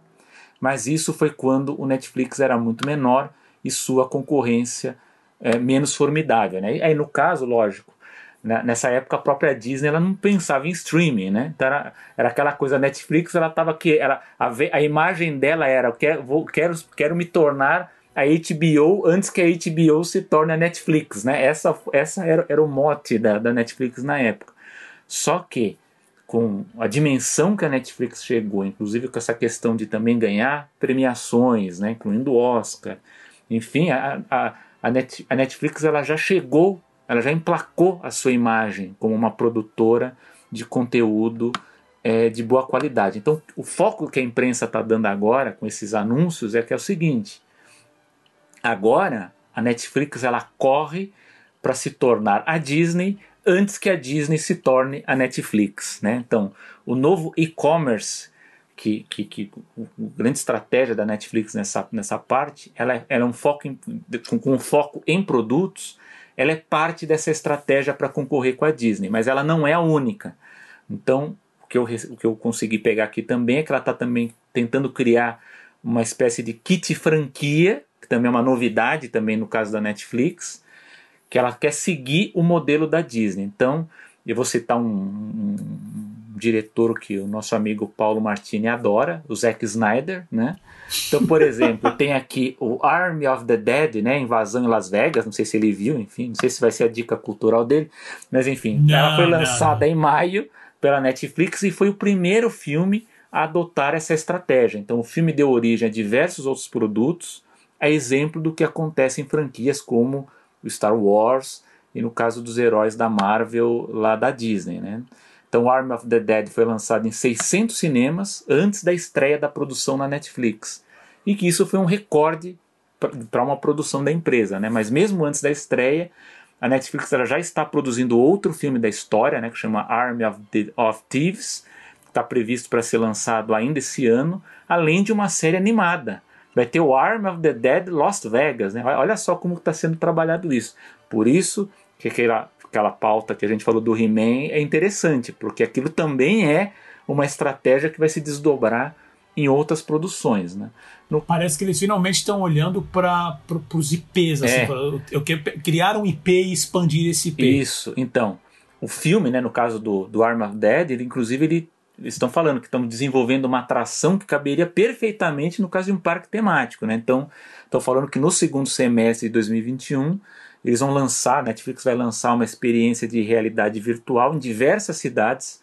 Mas isso foi quando o Netflix era muito menor e sua concorrência é, menos formidável. Né? E aí, no caso, lógico, né, nessa época a própria Disney ela não pensava em streaming, né? Então era, era aquela coisa Netflix, ela tava que era a, a imagem dela era quero, vou, quero, quero me tornar a HBO antes que a HBO se torne a Netflix, né? Essa, essa era, era o mote da, da Netflix na época. Só que com a dimensão que a Netflix chegou, inclusive com essa questão de também ganhar premiações, né, incluindo o Oscar, enfim, a, a, a, Net, a Netflix ela já chegou, ela já emplacou a sua imagem como uma produtora de conteúdo é, de boa qualidade. Então, o foco que a imprensa está dando agora com esses anúncios é que é o seguinte: agora a Netflix ela corre para se tornar a Disney antes que a Disney se torne a Netflix. Né? Então, o novo e-commerce, que, que, que grande estratégia da Netflix nessa, nessa parte, ela, é, ela é um foco em, com, com foco em produtos, ela é parte dessa estratégia para concorrer com a Disney, mas ela não é a única. Então, o que eu, o que eu consegui pegar aqui também é que ela está também tentando criar uma espécie de kit franquia, que também é uma novidade também no caso da Netflix, que ela quer seguir o modelo da Disney. Então, eu vou citar um, um, um diretor que o nosso amigo Paulo Martini adora, o Zack Snyder, né? Então, por exemplo, tem aqui o Army of the Dead, né? Invasão em Las Vegas, não sei se ele viu, enfim, não sei se vai ser a dica cultural dele, mas enfim, não, ela foi lançada não. em maio pela Netflix e foi o primeiro filme a adotar essa estratégia. Então, o filme deu origem a diversos outros produtos, é exemplo do que acontece em franquias como o Star Wars e no caso dos heróis da Marvel lá da Disney, né? Então, Army of the Dead foi lançado em 600 cinemas antes da estreia da produção na Netflix. E que isso foi um recorde para uma produção da empresa, né? Mas mesmo antes da estreia, a Netflix já está produzindo outro filme da história, né, que chama Army of, the, of Thieves, está previsto para ser lançado ainda esse ano, além de uma série animada vai ter o Arm of the Dead Lost Vegas. Né? Olha só como está sendo trabalhado isso. Por isso que aquela, aquela pauta que a gente falou do He-Man é interessante, porque aquilo também é uma estratégia que vai se desdobrar em outras produções. Né? No... Parece que eles finalmente estão olhando para pro, os IPs. Assim, é. pra, eu quero criar um IP e expandir esse IP. Isso, então. O filme, né, no caso do, do Arm of Dead, ele, inclusive ele eles estão falando que estão desenvolvendo uma atração que caberia perfeitamente no caso de um parque temático, né? Então, estão falando que no segundo semestre de 2021 eles vão lançar, a Netflix vai lançar uma experiência de realidade virtual em diversas cidades,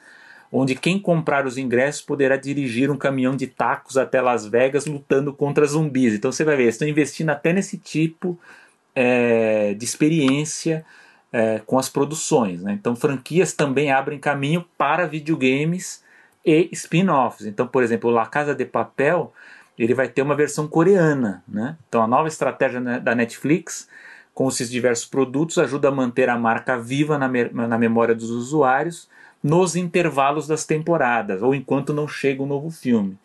onde quem comprar os ingressos poderá dirigir um caminhão de tacos até Las Vegas lutando contra zumbis. Então você vai ver, eles estão investindo até nesse tipo é, de experiência é, com as produções. Né? Então franquias também abrem caminho para videogames e spin-offs. Então, por exemplo, La Casa de Papel, ele vai ter uma versão coreana, né? Então, a nova estratégia da Netflix com esses diversos produtos ajuda a manter a marca viva na, me na memória dos usuários nos intervalos das temporadas ou enquanto não chega um novo filme.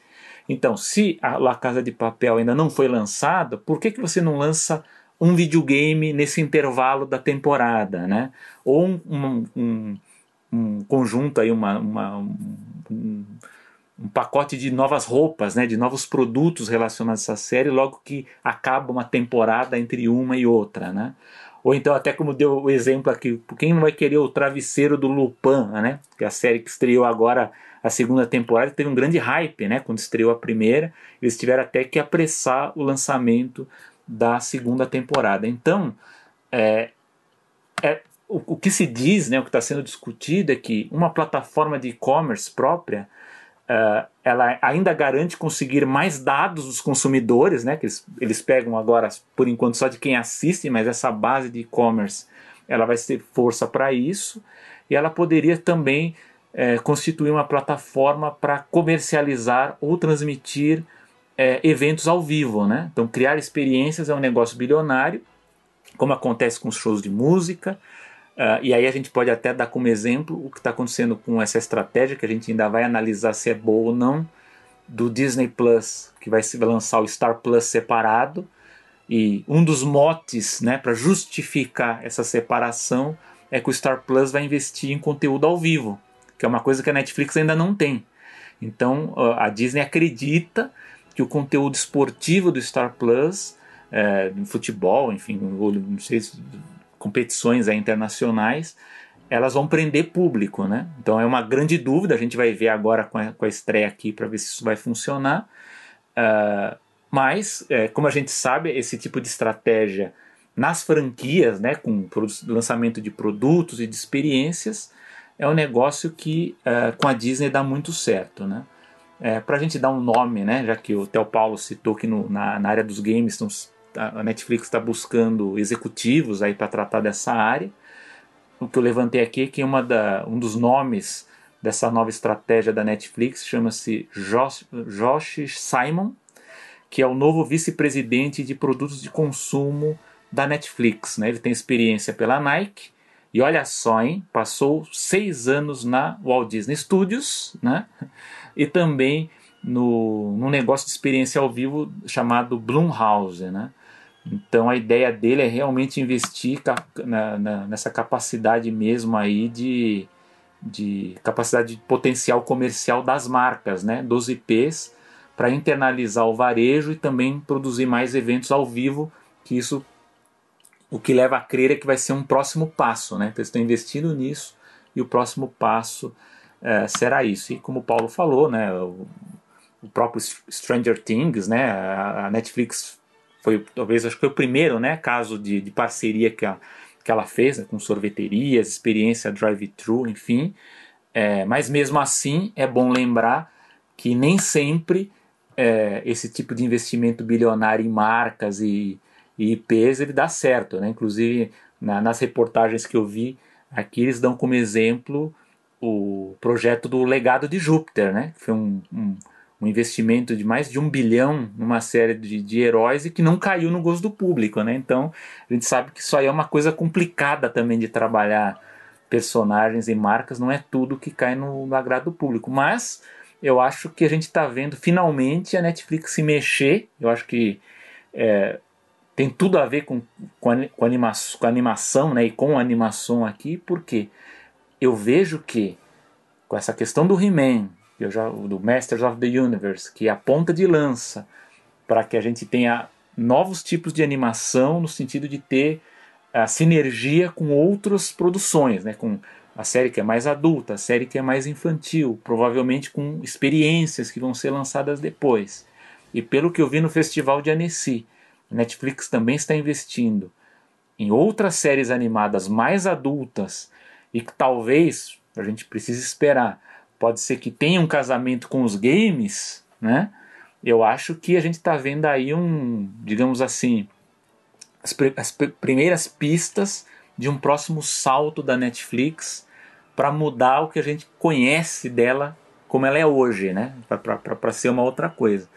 Então, se a La Casa de Papel ainda não foi lançada, por que, que você não lança um videogame nesse intervalo da temporada, né? Ou um, um, um, um conjunto aí, uma, uma um, um, pacote de novas roupas, né, de novos produtos relacionados a essa série, logo que acaba uma temporada entre uma e outra, né? Ou então, até como deu o exemplo aqui, quem não vai querer o travesseiro do Lupin, né? Que é a série que estreou agora a segunda temporada, teve um grande hype, né? Quando estreou a primeira, eles tiveram até que apressar o lançamento da segunda temporada. Então, é, é, o, o que se diz, né, o que está sendo discutido é que uma plataforma de e-commerce própria uh, ela ainda garante conseguir mais dados dos consumidores, né, que eles, eles pegam agora, por enquanto, só de quem assiste, mas essa base de e-commerce ela vai ter força para isso e ela poderia também é, constituir uma plataforma para comercializar ou transmitir é, eventos ao vivo. Né? Então, criar experiências é um negócio bilionário, como acontece com os shows de música, Uh, e aí a gente pode até dar como exemplo o que está acontecendo com essa estratégia, que a gente ainda vai analisar se é boa ou não, do Disney Plus, que vai lançar o Star Plus separado. E um dos motes né, para justificar essa separação é que o Star Plus vai investir em conteúdo ao vivo, que é uma coisa que a Netflix ainda não tem. Então a Disney acredita que o conteúdo esportivo do Star Plus é, futebol, enfim, não sei, competições aí, internacionais, elas vão prender público, né? Então é uma grande dúvida, a gente vai ver agora com a, com a estreia aqui para ver se isso vai funcionar. Uh, mas, é, como a gente sabe, esse tipo de estratégia nas franquias, né, com lançamento de produtos e de experiências, é um negócio que uh, com a Disney dá muito certo, né? É, para a gente dar um nome, né, já que o Theo Paulo citou que no, na, na, área dos games então, a Netflix está buscando executivos aí para tratar dessa área. O que eu levantei aqui é que uma da, um dos nomes dessa nova estratégia da Netflix chama-se Josh, Josh Simon, que é o novo vice-presidente de produtos de consumo da Netflix. Né? Ele tem experiência pela Nike e olha só, hein? Passou seis anos na Walt Disney Studios, né? E também no, num negócio de experiência ao vivo chamado Blumhouse, né? Então a ideia dele é realmente investir na, na, nessa capacidade mesmo aí de, de capacidade de potencial comercial das marcas, né? Dos IPs para internalizar o varejo e também produzir mais eventos ao vivo, que isso o que leva a crer é que vai ser um próximo passo, né? Então, estão investindo nisso e o próximo passo é, será isso. E como o Paulo falou, né? O, o, próprio Stranger Things, né? A, Netflix foi talvez acho que foi o primeiro, né? Caso de, de parceria que, a, que ela fez né, com sorveterias, experiência drive-thru, enfim. É, mas mesmo assim é bom lembrar que nem sempre é, esse tipo de investimento bilionário em marcas e e IPs ele dá certo, né? Inclusive na, nas reportagens que eu vi aqui eles dão como exemplo o projeto do Legado de Júpiter, né? Que foi um, um, um investimento de mais de um bilhão numa série de, de heróis e que não caiu no gosto do público, né? Então a gente sabe que isso aí é uma coisa complicada também de trabalhar personagens e marcas, não é tudo que cai no, no agrado do público, mas eu acho que a gente está vendo finalmente a Netflix se mexer. Eu acho que é, tem tudo a ver com, com, a, com, anima, com a animação né, e com a animação aqui, porque eu vejo que com essa questão do He-Man, do Masters of the Universe, que é a ponta de lança para que a gente tenha novos tipos de animação no sentido de ter a sinergia com outras produções, né, com a série que é mais adulta, a série que é mais infantil, provavelmente com experiências que vão ser lançadas depois. E pelo que eu vi no Festival de Annecy, a Netflix também está investindo em outras séries animadas mais adultas e que talvez a gente precise esperar. Pode ser que tenha um casamento com os games, né? Eu acho que a gente está vendo aí um, digamos assim, as, as primeiras pistas de um próximo salto da Netflix para mudar o que a gente conhece dela como ela é hoje, né? Para ser uma outra coisa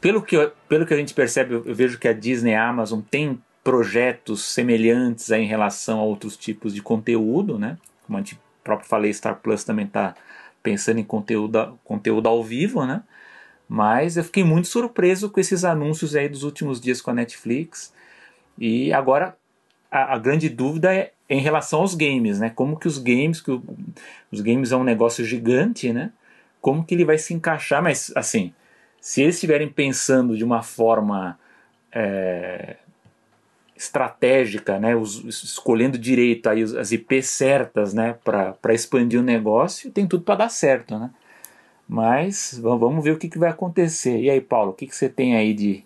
pelo que, pelo que a gente percebe, eu vejo que a Disney a Amazon têm projetos semelhantes em relação a outros tipos de conteúdo, né? Como a gente próprio falei, Star Plus também está pensando em conteúdo, conteúdo ao vivo, né? Mas eu fiquei muito surpreso com esses anúncios aí dos últimos dias com a Netflix. E agora a, a grande dúvida é em relação aos games, né? Como que os games, que o, os games é um negócio gigante, né? Como que ele vai se encaixar? Mas assim, se eles estiverem pensando de uma forma é, estratégica, né, os, escolhendo direito aí as IPs certas né, para expandir o negócio, tem tudo para dar certo. Né? Mas vamos ver o que, que vai acontecer. E aí, Paulo, o que, que você tem aí de,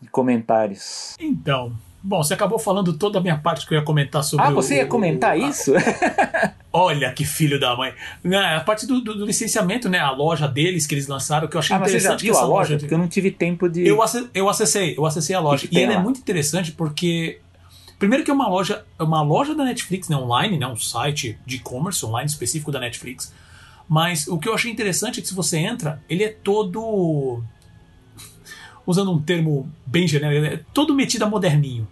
de comentários? Então, Bom, você acabou falando toda a minha parte que eu ia comentar sobre. Ah, você o, ia comentar o, isso? Olha que filho da mãe. Né, a parte do, do, do, licenciamento, né? A loja deles que eles lançaram, que eu achei ah, interessante. Você já viu a loja? Porque eu não tive tempo de. Eu, eu acessei, eu acessei a loja. E ela é muito interessante porque. Primeiro que é uma loja, é uma loja da Netflix, né, online, né, um site de e-commerce online específico da Netflix. Mas o que eu achei interessante é que se você entra, ele é todo usando um termo bem genérico, é todo metido a moderninho.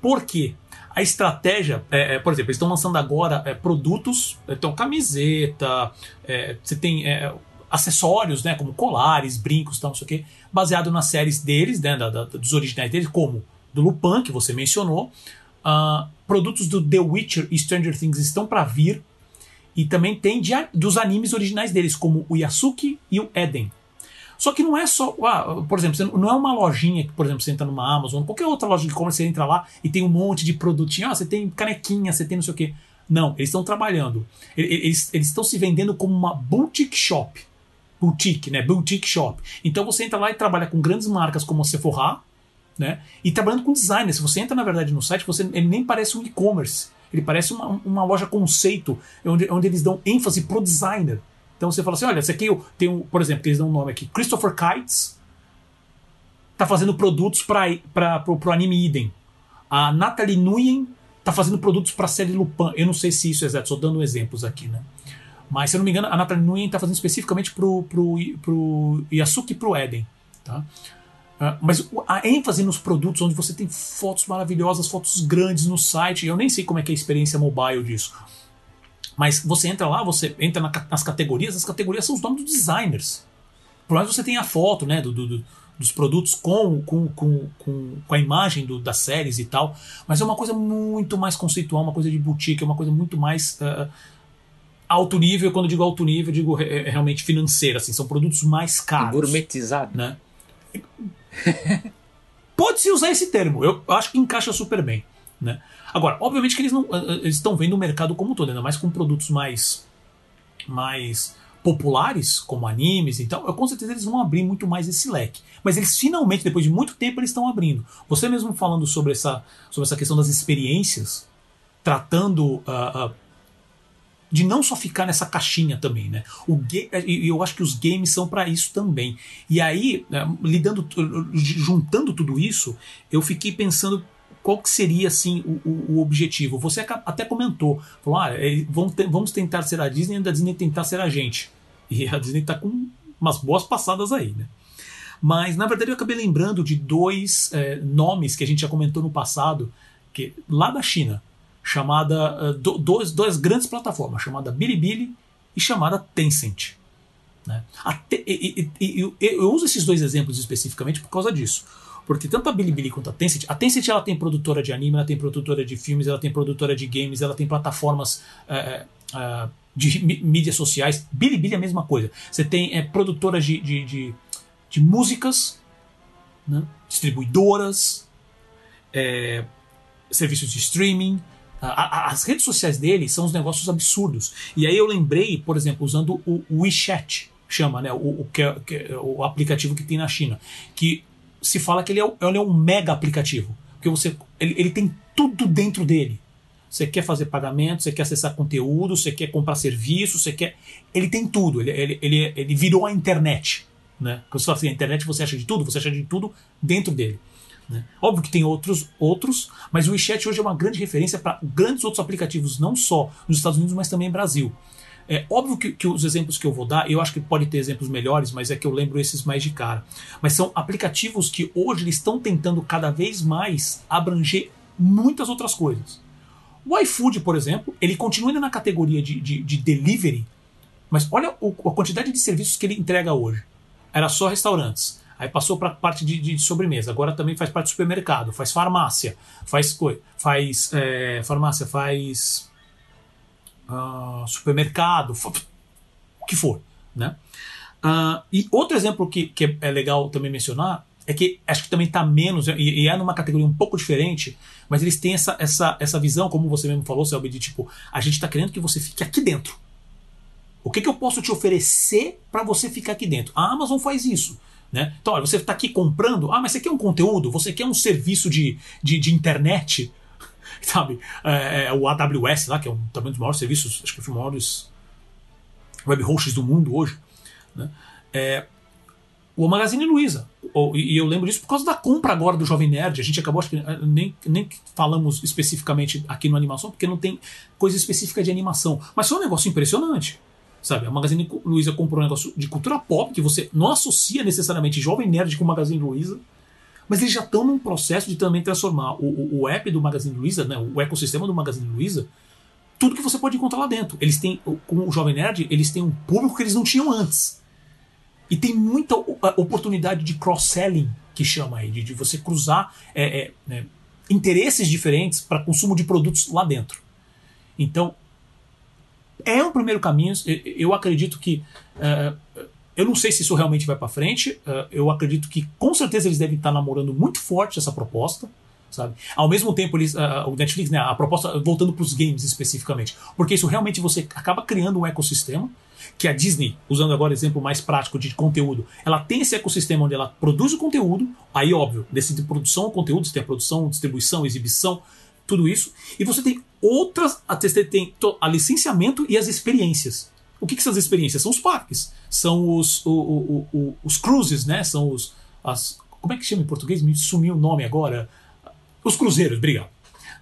Por quê? A estratégia, é, é, por exemplo, eles estão lançando agora é, produtos, então camiseta, é, você tem é, acessórios, né, como colares, brincos, tal, não sei o quê, baseado nas séries deles, né, da, da, dos originais deles, como do Lupin, que você mencionou. Uh, produtos do The Witcher e Stranger Things estão para vir. E também tem de, dos animes originais deles, como o Yasuki e o Eden. Só que não é só. Ah, por exemplo, não é uma lojinha que, por exemplo, você entra numa Amazon, qualquer outra loja de e-commerce, você entra lá e tem um monte de produtinho. Ah, você tem canequinha, você tem não sei o quê. Não, eles estão trabalhando. Eles, eles estão se vendendo como uma boutique shop. Boutique, né? Boutique shop. Então você entra lá e trabalha com grandes marcas como a Sephora, né? E trabalhando com designer. Se você entra, na verdade, no site, você, ele nem parece um e-commerce. Ele parece uma, uma loja conceito, onde, onde eles dão ênfase pro designer. Então você fala assim: olha, esse aqui tem um, por exemplo, eles dão um nome aqui, Christopher Kites, tá fazendo produtos para o anime Eden. A Natalie Nguyen tá fazendo produtos para a série Lupin. Eu não sei se isso é exato, só dando exemplos aqui, né? Mas se eu não me engano, a Natalie Nguyen tá fazendo especificamente pro, pro, pro Yasuki e pro Eden, tá? Uh, mas a ênfase nos produtos, onde você tem fotos maravilhosas, fotos grandes no site, eu nem sei como é que é a experiência mobile disso. Mas você entra lá, você entra na, nas categorias, as categorias são os nomes dos designers. Por mais você tem a foto né, do, do, dos produtos com, com, com, com, com a imagem do, das séries e tal, mas é uma coisa muito mais conceitual, uma coisa de boutique, é uma coisa muito mais uh, alto nível. Quando eu digo alto nível, eu digo realmente financeira, assim, são produtos mais caros. Gourmetizado. Né? Pode-se usar esse termo, eu acho que encaixa super bem. Né? Agora, obviamente que eles não eles estão vendo o mercado como um todo, ainda mais com produtos mais mais populares, como animes e tal, com certeza eles vão abrir muito mais esse leque. Mas eles finalmente, depois de muito tempo, eles estão abrindo. Você mesmo falando sobre essa, sobre essa questão das experiências, tratando uh, uh, de não só ficar nessa caixinha também, né? O e eu acho que os games são para isso também. E aí, uh, lidando, juntando tudo isso, eu fiquei pensando qual que seria assim o, o, o objetivo? Você até comentou, falou, ah, é, vamos, vamos tentar ser a Disney e a Disney tentar ser a gente. E a Disney está com umas boas passadas aí, né? Mas na verdade eu acabei lembrando de dois é, nomes que a gente já comentou no passado, que lá da China, chamada uh, do, dois, duas grandes plataformas, chamada Bilibili e chamada Tencent. Né? Até, e, e, e, eu, eu uso esses dois exemplos especificamente por causa disso. Porque tanto a Bilibili quanto a Tencent, a Tencent ela tem produtora de anime, ela tem produtora de filmes, ela tem produtora de games, ela tem plataformas uh, uh, de mídias sociais. Bilibili é a mesma coisa. Você tem é, produtoras de, de, de, de músicas, né? distribuidoras, é, serviços de streaming. as redes sociais dele são uns negócios absurdos. E aí eu lembrei, por exemplo, usando o WeChat, chama, né? O, o, é, é o aplicativo que tem na China. Que se fala que ele é, ele é um mega aplicativo. Porque você, ele, ele tem tudo dentro dele. Você quer fazer pagamento, você quer acessar conteúdo, você quer comprar serviço, você quer. Ele tem tudo, ele, ele, ele, ele virou a internet. Né? Quando você fala assim, a internet você acha de tudo, você acha de tudo dentro dele. Né? Óbvio que tem outros, outros, mas o WeChat hoje é uma grande referência para grandes outros aplicativos, não só nos Estados Unidos, mas também no Brasil. É óbvio que, que, os exemplos que eu vou dar, eu acho que pode ter exemplos melhores, mas é que eu lembro esses mais de cara. Mas são aplicativos que hoje eles estão tentando cada vez mais abranger muitas outras coisas. O iFood, por exemplo, ele continua indo na categoria de, de, de delivery, mas olha o, a quantidade de serviços que ele entrega hoje. Era só restaurantes. Aí passou para a parte de, de, sobremesa. Agora também faz parte do supermercado, faz farmácia, faz faz é, farmácia, faz uh, supermercado, o que for. Né? Uh, e outro exemplo que, que é legal também mencionar é que acho que também está menos, e, e, é numa categoria um pouco diferente, mas eles têm essa, essa, essa visão, como você mesmo falou, Selby, de tipo, a gente está querendo que você fique aqui dentro. O que, que eu posso te oferecer para você ficar aqui dentro? A Amazon faz isso. Né? Então, olha, você está aqui comprando, ah, mas você quer um conteúdo, você quer um serviço de, de, de internet, sabe? É, é, o AWS lá, que é um, também um dos maiores serviços, acho que é um dos maiores web hosts do mundo hoje, né? É, o Magazine Luiza. E eu lembro disso por causa da compra agora do Jovem Nerd. A gente acabou, acho que eh, nem, nem falamos especificamente aqui no animação, porque não tem coisa específica de animação. Mas foi um negócio impressionante. Sabe, a Magazine Luiza comprou um negócio de cultura pop, que você não associa necessariamente Jovem Nerd com Magazine Luiza mas eles já estão num processo de também transformar o, o, o app do Magazine Luiza, né, o ecossistema do Magazine Luiza, tudo que você pode encontrar lá dentro. Eles têm, com o Jovem Nerd, eles têm um público que eles não tinham antes. E tem muita oportunidade de cross-selling, que chama aí, de, de você cruzar é, é, né, interesses diferentes para consumo de produtos lá dentro. Então, é um primeiro caminho. Eu acredito que uh, eu não sei se isso realmente vai para frente. Uh, eu acredito que com certeza eles devem estar namorando muito forte essa proposta. Sabe? Ao mesmo tempo, eles, uh, o Netflix, né, a proposta, voltando para os games especificamente, porque isso realmente você acaba criando um ecossistema que a Disney, usando agora exemplo mais prático de conteúdo, ela tem esse ecossistema onde ela produz o conteúdo, aí óbvio, decide produção ou conteúdo, você tem a produção, distribuição, exibição, tudo isso, e você tem outras, você tem a licenciamento e as experiências. O que, que são as experiências? São os parques, são os, o, o, o, os cruises, né? São os. As, como é que chama em português? Me sumiu o nome agora. Os cruzeiros, obrigado.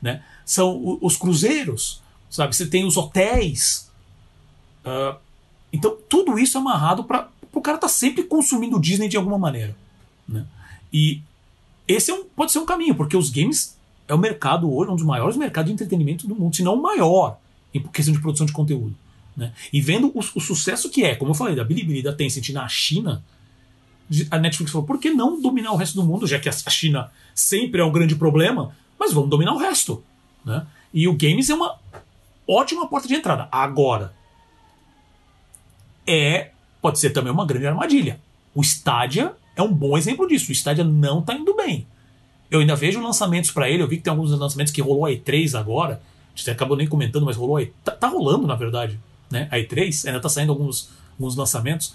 Né? São os cruzeiros, sabe? Você tem os hotéis. Uh, então, tudo isso é amarrado para o cara tá sempre consumindo Disney de alguma maneira. Né? E esse é um, pode ser um caminho, porque os games é o mercado hoje, um dos maiores mercados de entretenimento do mundo, se não o maior, em questão de produção de conteúdo. Né? E vendo o, o, sucesso que é, como eu falei, da Bilibili da Tencent na China, a Netflix falou: por que não dominar o resto do mundo, já que a China sempre é um grande problema, mas vamos dominar o resto. Né? E o games é uma ótima porta de entrada. Agora, é pode ser também uma grande armadilha. O Stadia é um bom exemplo disso. O Stadia não está indo bem. Eu ainda vejo lançamentos para ele. Eu vi que tem alguns lançamentos que rolou a E3 agora. Você acabou nem comentando, mas rolou a E3. Tá, tá rolando, na verdade né? A E3, ainda está saindo alguns, alguns lançamentos.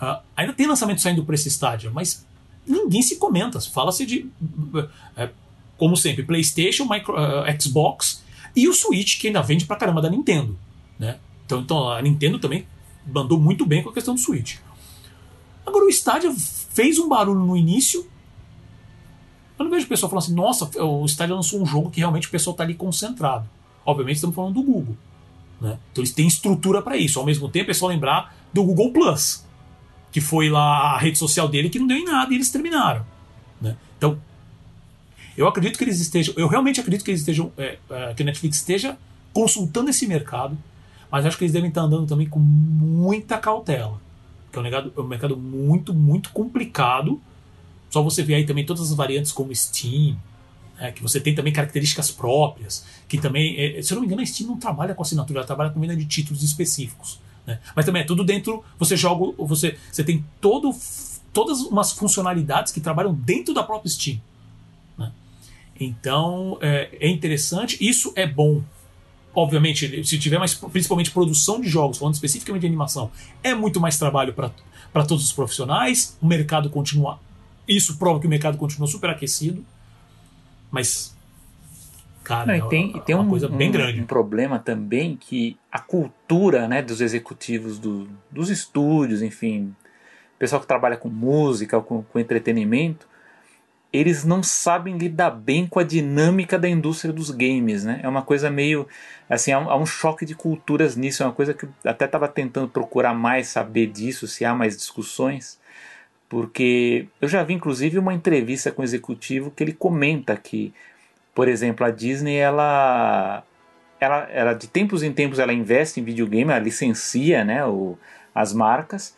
Uh, ainda tem lançamento saindo para esse estádio, mas ninguém se comenta. Fala-se de, uh, como sempre, PlayStation, micro, uh, Xbox e o Switch, que ainda vende pra caramba da Nintendo. Né? Então, então a Nintendo também mandou muito bem com a questão do Switch. Agora, o estádio fez um barulho no início. Eu não vejo o pessoal falando assim, nossa, o estádio lançou um jogo que realmente o pessoal está ali concentrado. Obviamente estamos falando do Google. Né? Então eles têm estrutura para isso. Ao mesmo tempo, é só lembrar do Google Plus, que foi lá a rede social dele que não deu em nada e eles terminaram. Né? Então, eu acredito que eles estejam, eu realmente acredito que eles estejam, é, é, que a Netflix esteja consultando esse mercado, mas acho que eles devem estar andando também com muita cautela. Porque é um mercado, é um mercado muito, muito complicado. Só você ver aí também todas as variantes como Steam, é, que você tem também características próprias, que também, é, se eu não me engano, a Steam não trabalha com assinatura, ela trabalha com venda de títulos específicos. Né? Mas também é tudo dentro, você joga, você, você tem todo, todas umas funcionalidades que trabalham dentro da própria Steam. Né? Então é, é interessante, isso é bom obviamente, se tiver mais, principalmente produção de jogos, falando especificamente de animação, é muito mais trabalho para todos os profissionais. O mercado continua. Isso prova que o mercado continua super aquecido. Mas. Cara, Não, e tem, é, e tem uma um, coisa bem um, grande. Um problema também que a cultura né, dos executivos do, dos estúdios, enfim, pessoal que trabalha com música, com, com entretenimento, eles não sabem lidar bem com a dinâmica da indústria dos games, né? É uma coisa meio assim, há um, há um choque de culturas nisso, é uma coisa que eu até estava tentando procurar mais saber disso, se há mais discussões porque eu já vi inclusive uma entrevista com o executivo que ele comenta que, por exemplo, a Disney ela, ela, ela de tempos em tempos ela investe em videogame, ela licencia, né, o, as marcas,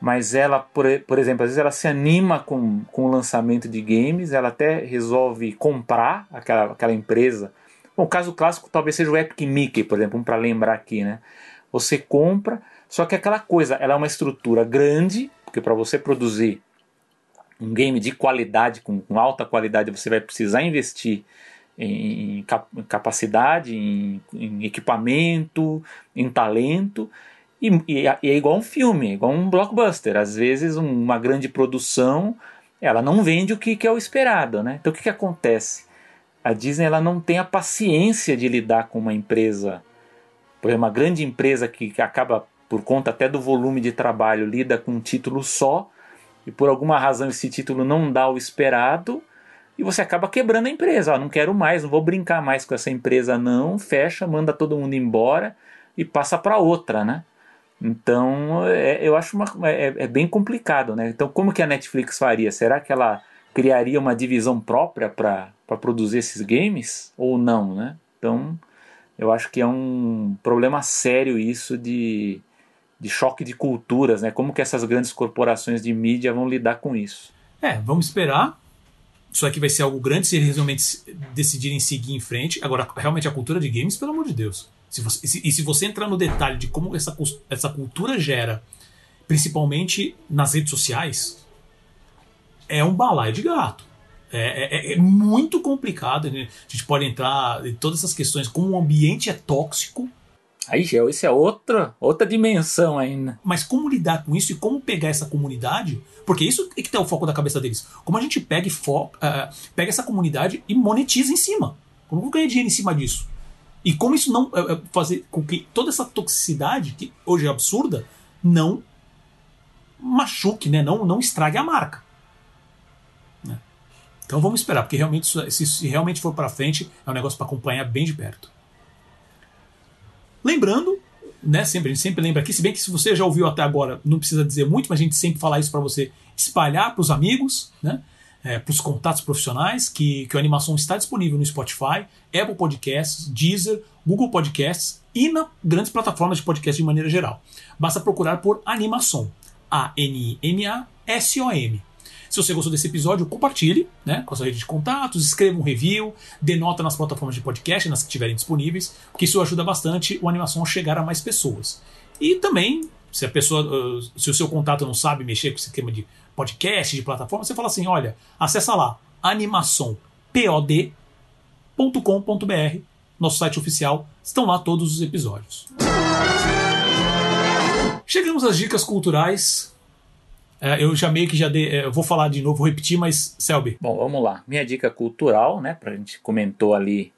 mas ela, por, por exemplo, às vezes ela se anima com, com o lançamento de games, ela até resolve comprar aquela, aquela empresa. Bom, o caso clássico talvez seja o Epic Mickey, por exemplo, um para lembrar aqui, né? Você compra, só que aquela coisa, ela é uma estrutura grande, porque para você produzir um game de qualidade, com, com, alta qualidade, você vai precisar investir em, em capacidade, em, em, equipamento, em talento. E, e, é igual um filme, igual um blockbuster. Às vezes, uma grande produção ela não vende o que, que é o esperado. Né? Então, o que, que acontece? A Disney ela não tem a paciência de lidar com uma empresa, por exemplo, uma grande empresa que acaba por conta até do volume de trabalho, lida com um título só, e por alguma razão esse título não dá o esperado, e você acaba quebrando a empresa. Ó, não quero mais, não vou brincar mais com essa empresa, não. Fecha, manda todo mundo embora e passa para outra, né? Então, é, eu acho uma, é, é, bem complicado, né? Então, como que a Netflix faria? Será que ela criaria uma divisão própria para produzir esses games ou não, né? Então, eu acho que é um problema sério isso de de choque de culturas, né? Como que essas grandes corporações de mídia vão lidar com isso? É, vamos esperar. Isso aqui vai ser algo grande se eles realmente decidirem seguir em frente. Agora, realmente a cultura de games, pelo amor de Deus. Se você, se, e se você entrar no detalhe de como essa, essa cultura gera principalmente nas redes sociais, é um balaio de gato. É, é, é, muito complicado. Né? A gente pode entrar em todas essas questões, como o ambiente é tóxico. Aí, Gel, isso é outra, outra dimensão ainda. Mas como lidar com isso e como pegar essa comunidade? Porque isso é que tem o foco da cabeça deles. Como a gente pega, e uh, pega essa comunidade e monetiza em cima? Como ganha dinheiro em cima disso? E como isso não uh, fazer com que toda essa toxicidade, que hoje é absurda, não machuque, né? não, não estrague a marca. Né? Então vamos esperar, porque realmente se, se realmente for para frente, é um negócio para acompanhar bem de perto. Lembrando, né, sempre, a gente sempre lembra aqui, se bem que se você já ouviu até agora, não precisa dizer muito, mas a gente sempre fala isso para você espalhar para os amigos, né? É, para os contatos profissionais, que, que a animação está disponível no Spotify, Apple Podcasts, Deezer, Google Podcasts e na grandes plataformas de podcast de maneira geral. Basta procurar por animação. A-N-I-M-A-S-O-M. Se você gostou desse episódio, compartilhe né, com a sua rede de contatos, escreva um review, dê nota nas plataformas de podcast, nas que estiverem disponíveis, porque isso ajuda bastante o animação a chegar a mais pessoas. E também, se a pessoa, se o seu contato não sabe mexer com esse esquema de podcast, de plataforma, você fala assim: olha, acessa lá animaçãopod.com.br, nosso site oficial, estão lá todos os episódios. Chegamos às dicas culturais eu já meio que já dei, é, eu vou falar de novo, vou repetir, mas Selby. Bom, vamos lá. Minha dica cultural, né? Pra gente comentou ali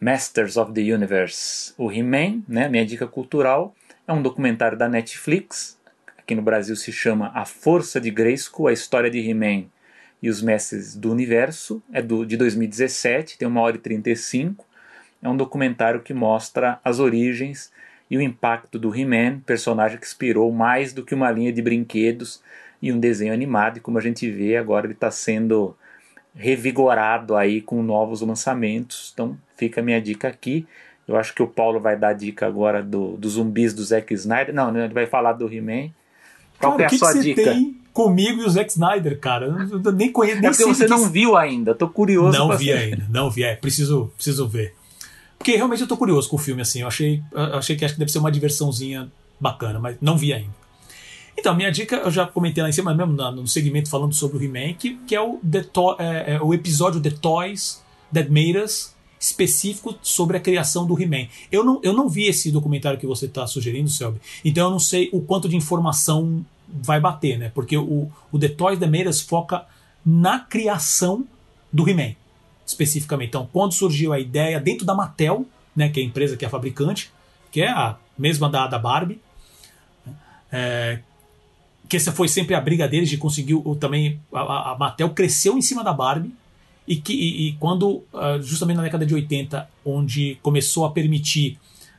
Masters of the Universe, o He-Man, né? Minha dica cultural é um documentário da Netflix. Aqui no Brasil se chama A Força de Grayskull, a história de He-Man e os Mestres do Universo. É do, de 2017, tem uma hora e 35. É um documentário que mostra as origens e o impacto do He-Man, personagem que inspirou mais do que uma linha de brinquedos e um desenho animado, e como a gente vê agora ele está sendo revigorado aí com novos lançamentos. Então fica a minha dica aqui. Eu acho que o Paulo vai dar a dica agora do, dos zumbis do Zack Snyder. Não, ele vai falar do He-Man. Qual cara, é a que sua que dica? Tem comigo e o Zack Snyder, cara. Eu nem conheço. Nem é porque você não viu ainda. Tô curioso. Não vi ainda. Não vi. É, preciso, preciso ver. Porque realmente eu tô curioso com o filme, assim. Eu achei, eu achei que acho que deve ser uma diversãozinha bacana, mas não vi ainda. Então, minha dica, eu já comentei lá em cima, mesmo no segmento falando sobre o remake, que é o, é, é, o episódio The Toys That Made Us, específico sobre a criação do He-Man. Eu não, eu não vi esse documentário que você está sugerindo, Selby, então eu não sei o quanto de informação vai bater, né? Porque o, o The Toys That Made Us foca na criação do He-Man especificamente. Então, quando surgiu a ideia dentro da Mattel, né, que é a empresa que é a fabricante, que é a mesma da, da Barbie, é, que essa foi sempre a briga deles de conseguir o, também a, a, Mattel cresceu em cima da Barbie e que e, e quando uh, justamente na década de 80 onde começou a permitir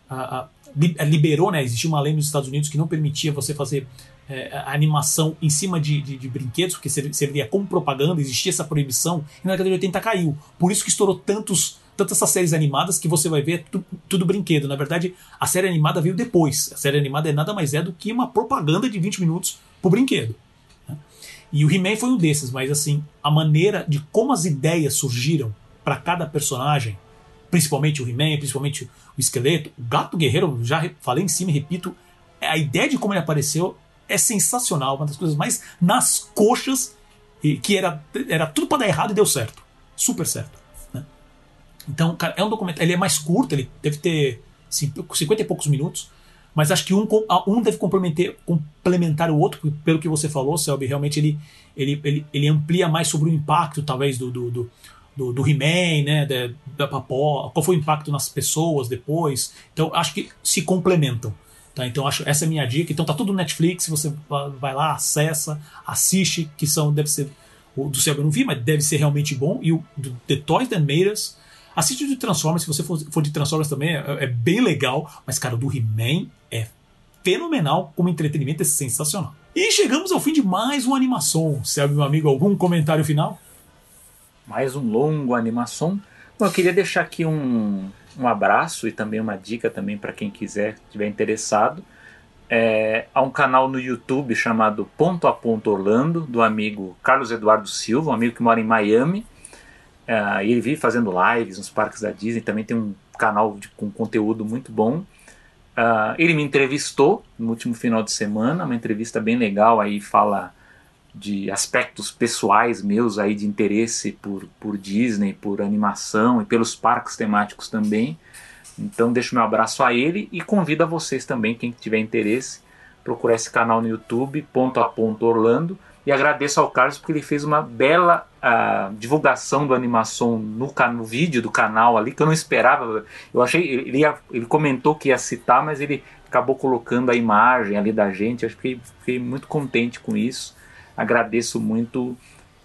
uh, uh, liberou né existia uma lei nos Estados Unidos que não permitia você fazer é, animação em cima de, de, de, brinquedos, porque serviria como propaganda, existia essa proibição, e na década de 80 caiu. Por isso que estourou tantos, tantas essas séries animadas que você vai ver tudo, tudo brinquedo. Na verdade, a série animada veio depois. A série animada é nada mais é do que uma propaganda de 20 minutos pro brinquedo. Né? E o He-Man foi um desses, mas assim, a maneira de como as ideias surgiram para cada personagem, principalmente o He-Man, principalmente o esqueleto, o gato guerreiro, já falei em cima e repito, a ideia de como ele apareceu é sensacional, uma das coisas mais nas coxas, que era, era tudo para dar errado e deu certo. Super certo. Né? Então, cara, é um documentário. Ele é mais curto, ele deve ter 50 e poucos minutos, mas acho que um, um deve complementar, complementar o outro, pelo que você falou, Selby, realmente ele, ele, ele, ele amplia mais sobre o impacto, talvez, do, do, do do, do He-Man, né, da, da Papó, qual foi o impacto nas pessoas depois. Então, acho que se complementam. Tá? Então acho essa é a minha dica. Então tá tudo no Netflix, você vai lá, acessa, assiste, que são deve ser o do céu eu não vi, mas deve ser realmente bom. E o do The Toys That Made assiste o de Transformers, se você for, for de Transformers também é, é, bem legal, mas cara, o do He-Man é fenomenal, como entretenimento é sensacional. E chegamos ao fim de mais uma animação. Serve meu amigo algum comentário final? Mais um longo animação. Bom, eu queria deixar aqui um, um abraço e também uma dica também para quem quiser, estiver interessado. É, há um canal no YouTube chamado Ponto a Ponto Orlando, do amigo Carlos Eduardo Silva, um amigo que mora em Miami. É, ele vive fazendo lives nos parques da Disney, também tem um canal de, com conteúdo muito bom. Uh, ele me entrevistou no último final de semana, uma entrevista bem legal, aí fala de aspectos pessoais meus aí de interesse por, por Disney, por animação e pelos parques temáticos também. Então deixo meu abraço a ele e convido a vocês também, quem tiver interesse, procurar esse canal no YouTube, ponto a ponto Orlando. E agradeço ao Carlos porque ele fez uma bela uh, divulgação do animação no, no vídeo do canal ali, que eu não esperava. Eu achei, ele, ia, ele comentou que ia citar, mas ele acabou colocando a imagem ali da gente. Eu fiquei, fiquei muito contente com isso. Agradeço muito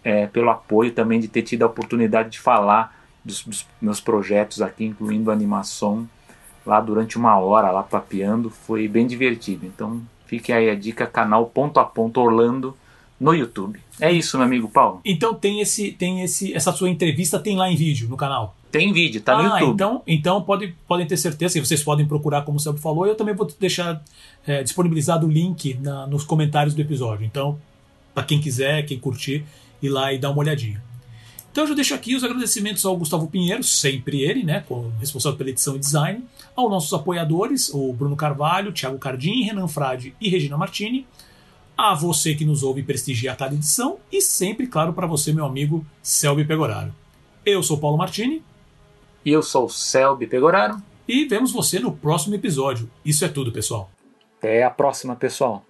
é, pelo apoio também de ter tido a oportunidade de falar dos, dos meus projetos aqui, incluindo animação, lá durante uma hora, lá papeando. Foi bem divertido. Então fique aí a dica, canal ponto a ponto Orlando no YouTube. É isso, meu amigo Paulo. Então tem esse, tem esse, essa sua entrevista tem lá em vídeo no canal. Tem vídeo, tá ah, no YouTube. Então, então pode, podem ter certeza que vocês podem procurar, como o Sérgio falou. Eu também vou deixar é, disponibilizado o link na, nos comentários do episódio. Então, para quem quiser, quem curtir, ir lá e dar uma olhadinha. Então eu já deixo aqui os agradecimentos ao Gustavo Pinheiro, sempre ele, né, responsável pela edição e design, aos nossos apoiadores, o Bruno Carvalho, Thiago Cardim, Renan Frade e Regina Martini, a você que nos ouve prestigia a cada edição e sempre, claro, para você, meu amigo Selby Pegoraro. Eu sou Paulo Martini. E eu sou Selby Pegoraro. E vemos você no próximo episódio. Isso é tudo, pessoal. Até a próxima, pessoal.